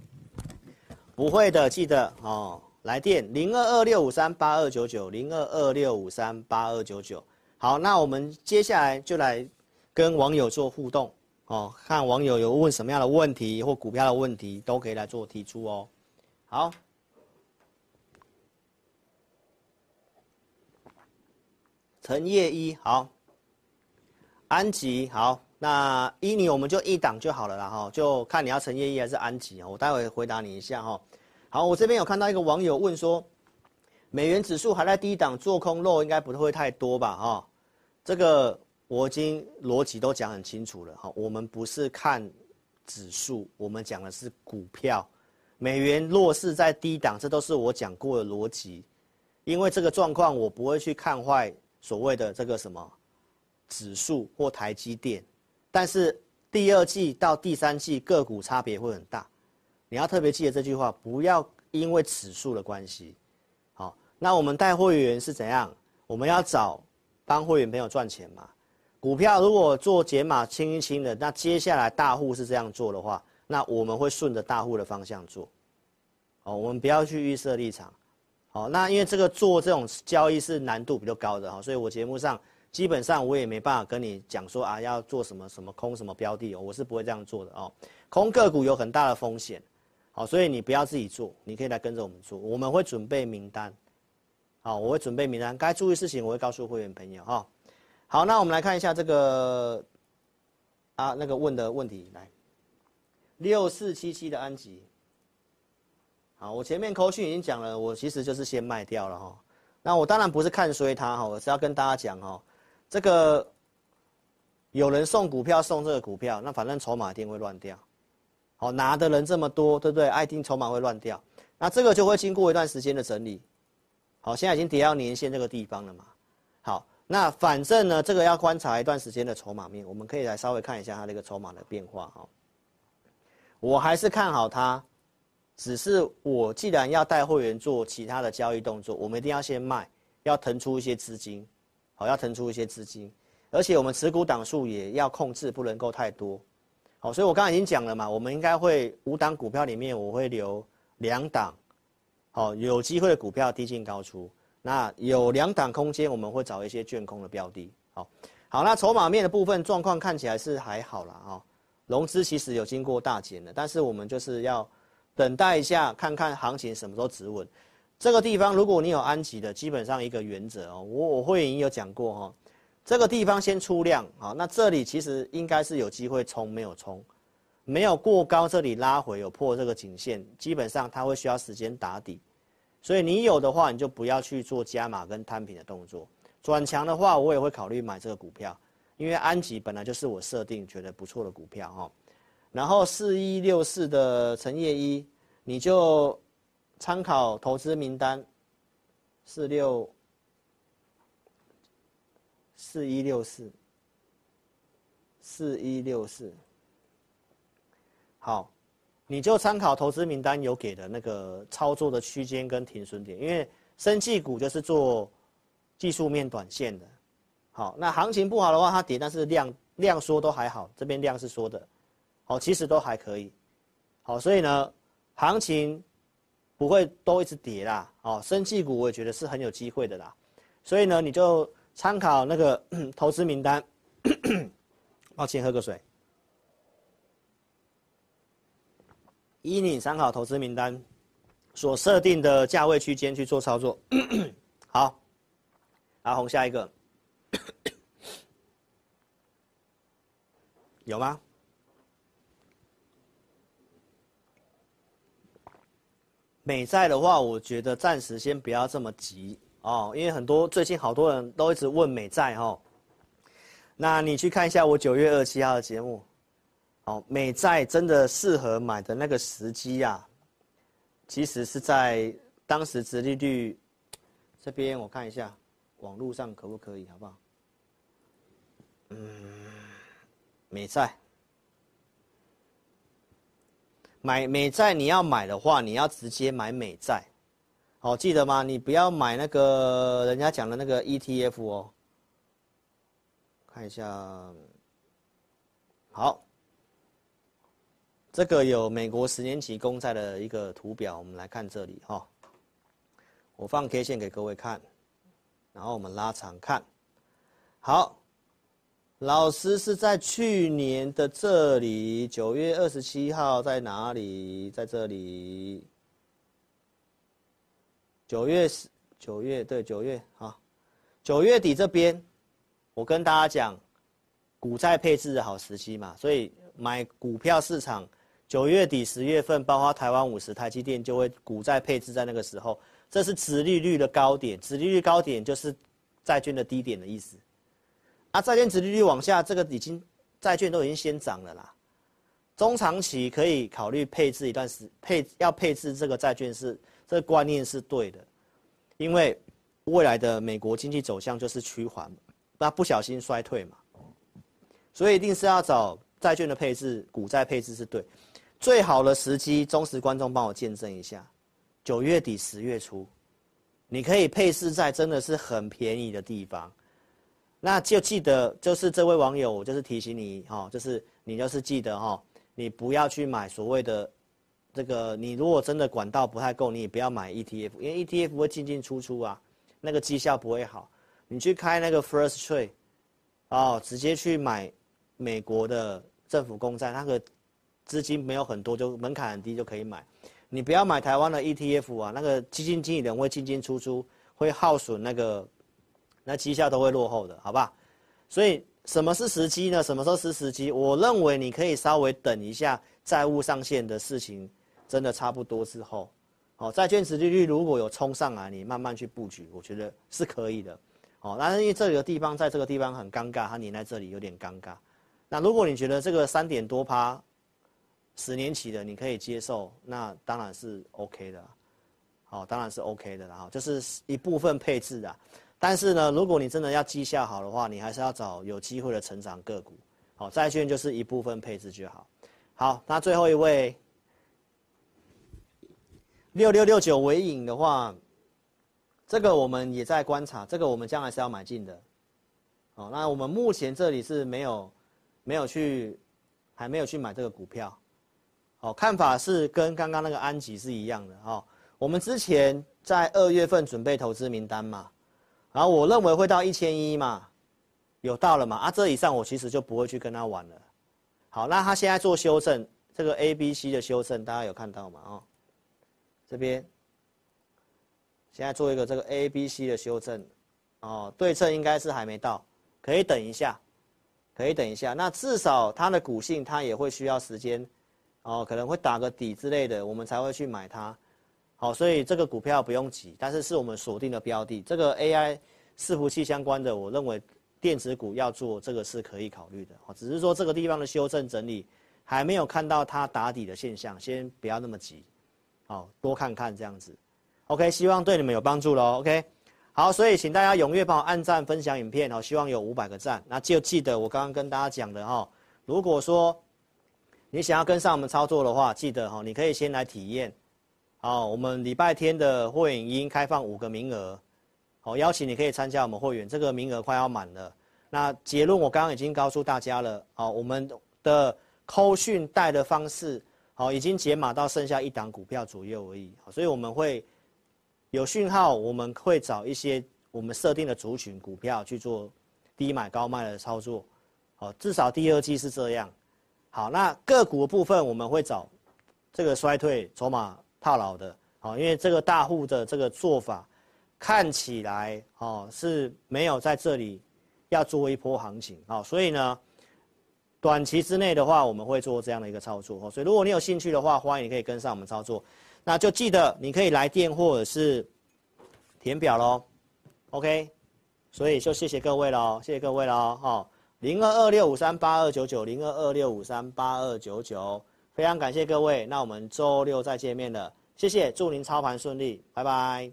不会的，记得哦。来电零二二六五三八二九九零二二六五三八二九九。好，那我们接下来就来跟网友做互动哦，看网友有问什么样的问题或股票的问题，都可以来做提出哦。好，陈叶一好，安吉好，那依你我们就一档就好了啦哈，就看你要陈叶一还是安吉哦，我待会回答你一下哈。好，我这边有看到一个网友问说，美元指数还在低档，做空肉应该不会太多吧？哈，这个我已经逻辑都讲很清楚了哈。我们不是看指数，我们讲的是股票。美元弱势在低档，这都是我讲过的逻辑。因为这个状况，我不会去看坏所谓的这个什么指数或台积电。但是第二季到第三季个股差别会很大。你要特别记得这句话，不要因为指数的关系，好，那我们带会员是怎样？我们要找帮会员朋友赚钱嘛。股票如果做解码清一清的，那接下来大户是这样做的话，那我们会顺着大户的方向做。哦，我们不要去预设立场。好，那因为这个做这种交易是难度比较高的哈，所以我节目上基本上我也没办法跟你讲说啊要做什么什么空什么标的哦，我是不会这样做的哦。空个股有很大的风险。好，所以你不要自己做，你可以来跟着我们做。我们会准备名单，好，我会准备名单，该注意事情我会告诉会员朋友哈。好，那我们来看一下这个啊那个问的问题，来六四七七的安吉。好，我前面口讯已经讲了，我其实就是先卖掉了哈。那我当然不是看衰它哈，我是要跟大家讲哈，这个有人送股票送这个股票，那反正筹码一定会乱掉。好，拿的人这么多，对不对？爱听筹码会乱掉，那这个就会经过一段时间的整理。好，现在已经跌到年线这个地方了嘛。好，那反正呢，这个要观察一段时间的筹码面，我们可以来稍微看一下它这个筹码的变化哈。我还是看好它，只是我既然要带会员做其他的交易动作，我们一定要先卖，要腾出一些资金。好，要腾出一些资金，而且我们持股档数也要控制，不能够太多。好，所以我刚才已经讲了嘛，我们应该会五档股票里面，我会留两档，好，有机会的股票低进高出。那有两档空间，我们会找一些券空的标的。好，好，那筹码面的部分状况看起来是还好啦。啊，融资其实有经过大减的，但是我们就是要等待一下，看看行情什么时候止稳。这个地方如果你有安吉的，基本上一个原则哦，我我会已经有讲过哈。这个地方先出量，啊，那这里其实应该是有机会冲，没有冲，没有过高，这里拉回有破这个颈线，基本上它会需要时间打底，所以你有的话，你就不要去做加码跟摊平的动作。转强的话，我也会考虑买这个股票，因为安吉本来就是我设定觉得不错的股票哈。然后四一六四的陈叶一，你就参考投资名单，四六。四一六四，四一六四，好，你就参考投资名单有给的那个操作的区间跟停损点，因为生技股就是做技术面短线的，好，那行情不好的话它跌，但是量量缩都还好，这边量是缩的，好，其实都还可以，好，所以呢，行情不会都一直跌啦，哦，生技股我也觉得是很有机会的啦，所以呢，你就。参考那个 投资名单，抱歉，喝个水。依你参考投资名单所设定的价位区间去做操作。好，阿红下一个，有吗？美债的话，我觉得暂时先不要这么急哦，因为很多最近好多人都一直问美债哦。那你去看一下我九月二十七号的节目，哦，美债真的适合买的那个时机呀、啊，其实是在当时殖利率这边，我看一下网络上可不可以，好不好？嗯，美债。买美债，你要买的话，你要直接买美债，好，记得吗？你不要买那个人家讲的那个 ETF 哦。看一下，好，这个有美国十年期公债的一个图表，我们来看这里哈。我放 K 线给各位看，然后我们拉长看，好。老师是在去年的这里，九月二十七号在哪里？在这里。九月十，九月对九月啊，九月底这边，我跟大家讲，股债配置的好时期嘛，所以买股票市场，九月底十月份，包括台湾五十、台积电就会股债配置在那个时候，这是殖利率的高点，殖利率高点就是债券的低点的意思。啊，债券殖利率往下，这个已经债券都已经先涨了啦。中长期可以考虑配置一段时配要配置这个债券是这个观念是对的，因为未来的美国经济走向就是趋缓，那不小心衰退嘛，所以一定是要找债券的配置，股债配置是对，最好的时机，忠实观众帮我见证一下，九月底十月初，你可以配置在真的是很便宜的地方。那就记得，就是这位网友，我就是提醒你哈，就是你就是记得哈，你不要去买所谓的这个，你如果真的管道不太够，你也不要买 ETF，因为 ETF 会进进出出啊，那个绩效不会好。你去开那个 First Trade，哦，直接去买美国的政府公债，那个资金没有很多，就门槛很低就可以买。你不要买台湾的 ETF 啊，那个基金经理人会进进出出，会耗损那个。那绩效都会落后的，好吧？所以什么是时机呢？什么时候是时机？我认为你可以稍微等一下，债务上限的事情真的差不多之后，哦，债券殖利率如果有冲上来，你慢慢去布局，我觉得是可以的。哦，但是因为这个地方在这个地方很尴尬，它黏在这里有点尴尬。那如果你觉得这个三点多趴，十年期的你可以接受，那当然是 OK 的。好，当然是 OK 的，然后就是一部分配置的。但是呢，如果你真的要绩效好的话，你还是要找有机会的成长个股。好，债券就是一部分配置就好。好，那最后一位六六六九纬颖的话，这个我们也在观察，这个我们将来是要买进的。好，那我们目前这里是没有没有去还没有去买这个股票。好，看法是跟刚刚那个安吉是一样的。哦，我们之前在二月份准备投资名单嘛。然后我认为会到一千一嘛，有到了嘛？啊，这以上我其实就不会去跟他玩了。好，那他现在做修正，这个 A、B、C 的修正，大家有看到吗？哦，这边现在做一个这个 A、B、C 的修正，哦，对称应该是还没到，可以等一下，可以等一下。那至少它的股性它也会需要时间，哦，可能会打个底之类的，我们才会去买它。好，所以这个股票不用急，但是是我们锁定的标的。这个 AI 伺服器相关的，我认为电子股要做这个是可以考虑的。哦，只是说这个地方的修正整理还没有看到它打底的现象，先不要那么急。好，多看看这样子。OK，希望对你们有帮助喽。OK，好，所以请大家踊跃帮我按赞、分享影片哦，希望有五百个赞。那就记得我刚刚跟大家讲的哈，如果说你想要跟上我们操作的话，记得哈，你可以先来体验。好，我们礼拜天的会员已经开放五个名额，好，邀请你可以参加我们会员，这个名额快要满了。那结论我刚刚已经告诉大家了，好，我们的扣讯带的方式，好，已经解码到剩下一档股票左右而已，所以我们会有讯号，我们会找一些我们设定的族群股票去做低买高卖的操作，好，至少第二季是这样。好，那个股的部分我们会找这个衰退筹码。套牢的，好，因为这个大户的这个做法，看起来哦是没有在这里要做一波行情啊，所以呢，短期之内的话，我们会做这样的一个操作。所以如果你有兴趣的话，欢迎你可以跟上我们操作，那就记得你可以来电或者是填表喽，OK。所以就谢谢各位喽，谢谢各位喽，哈，零二二六五三八二九九，零二二六五三八二九九，非常感谢各位，那我们周六再见面了，谢谢，祝您操盘顺利，拜拜。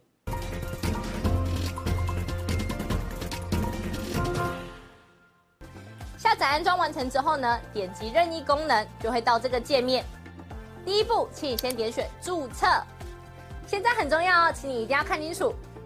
下载安装完成之后呢，点击任意功能就会到这个界面。第一步，请你先点选注册，现在很重要哦，请你一定要看清楚。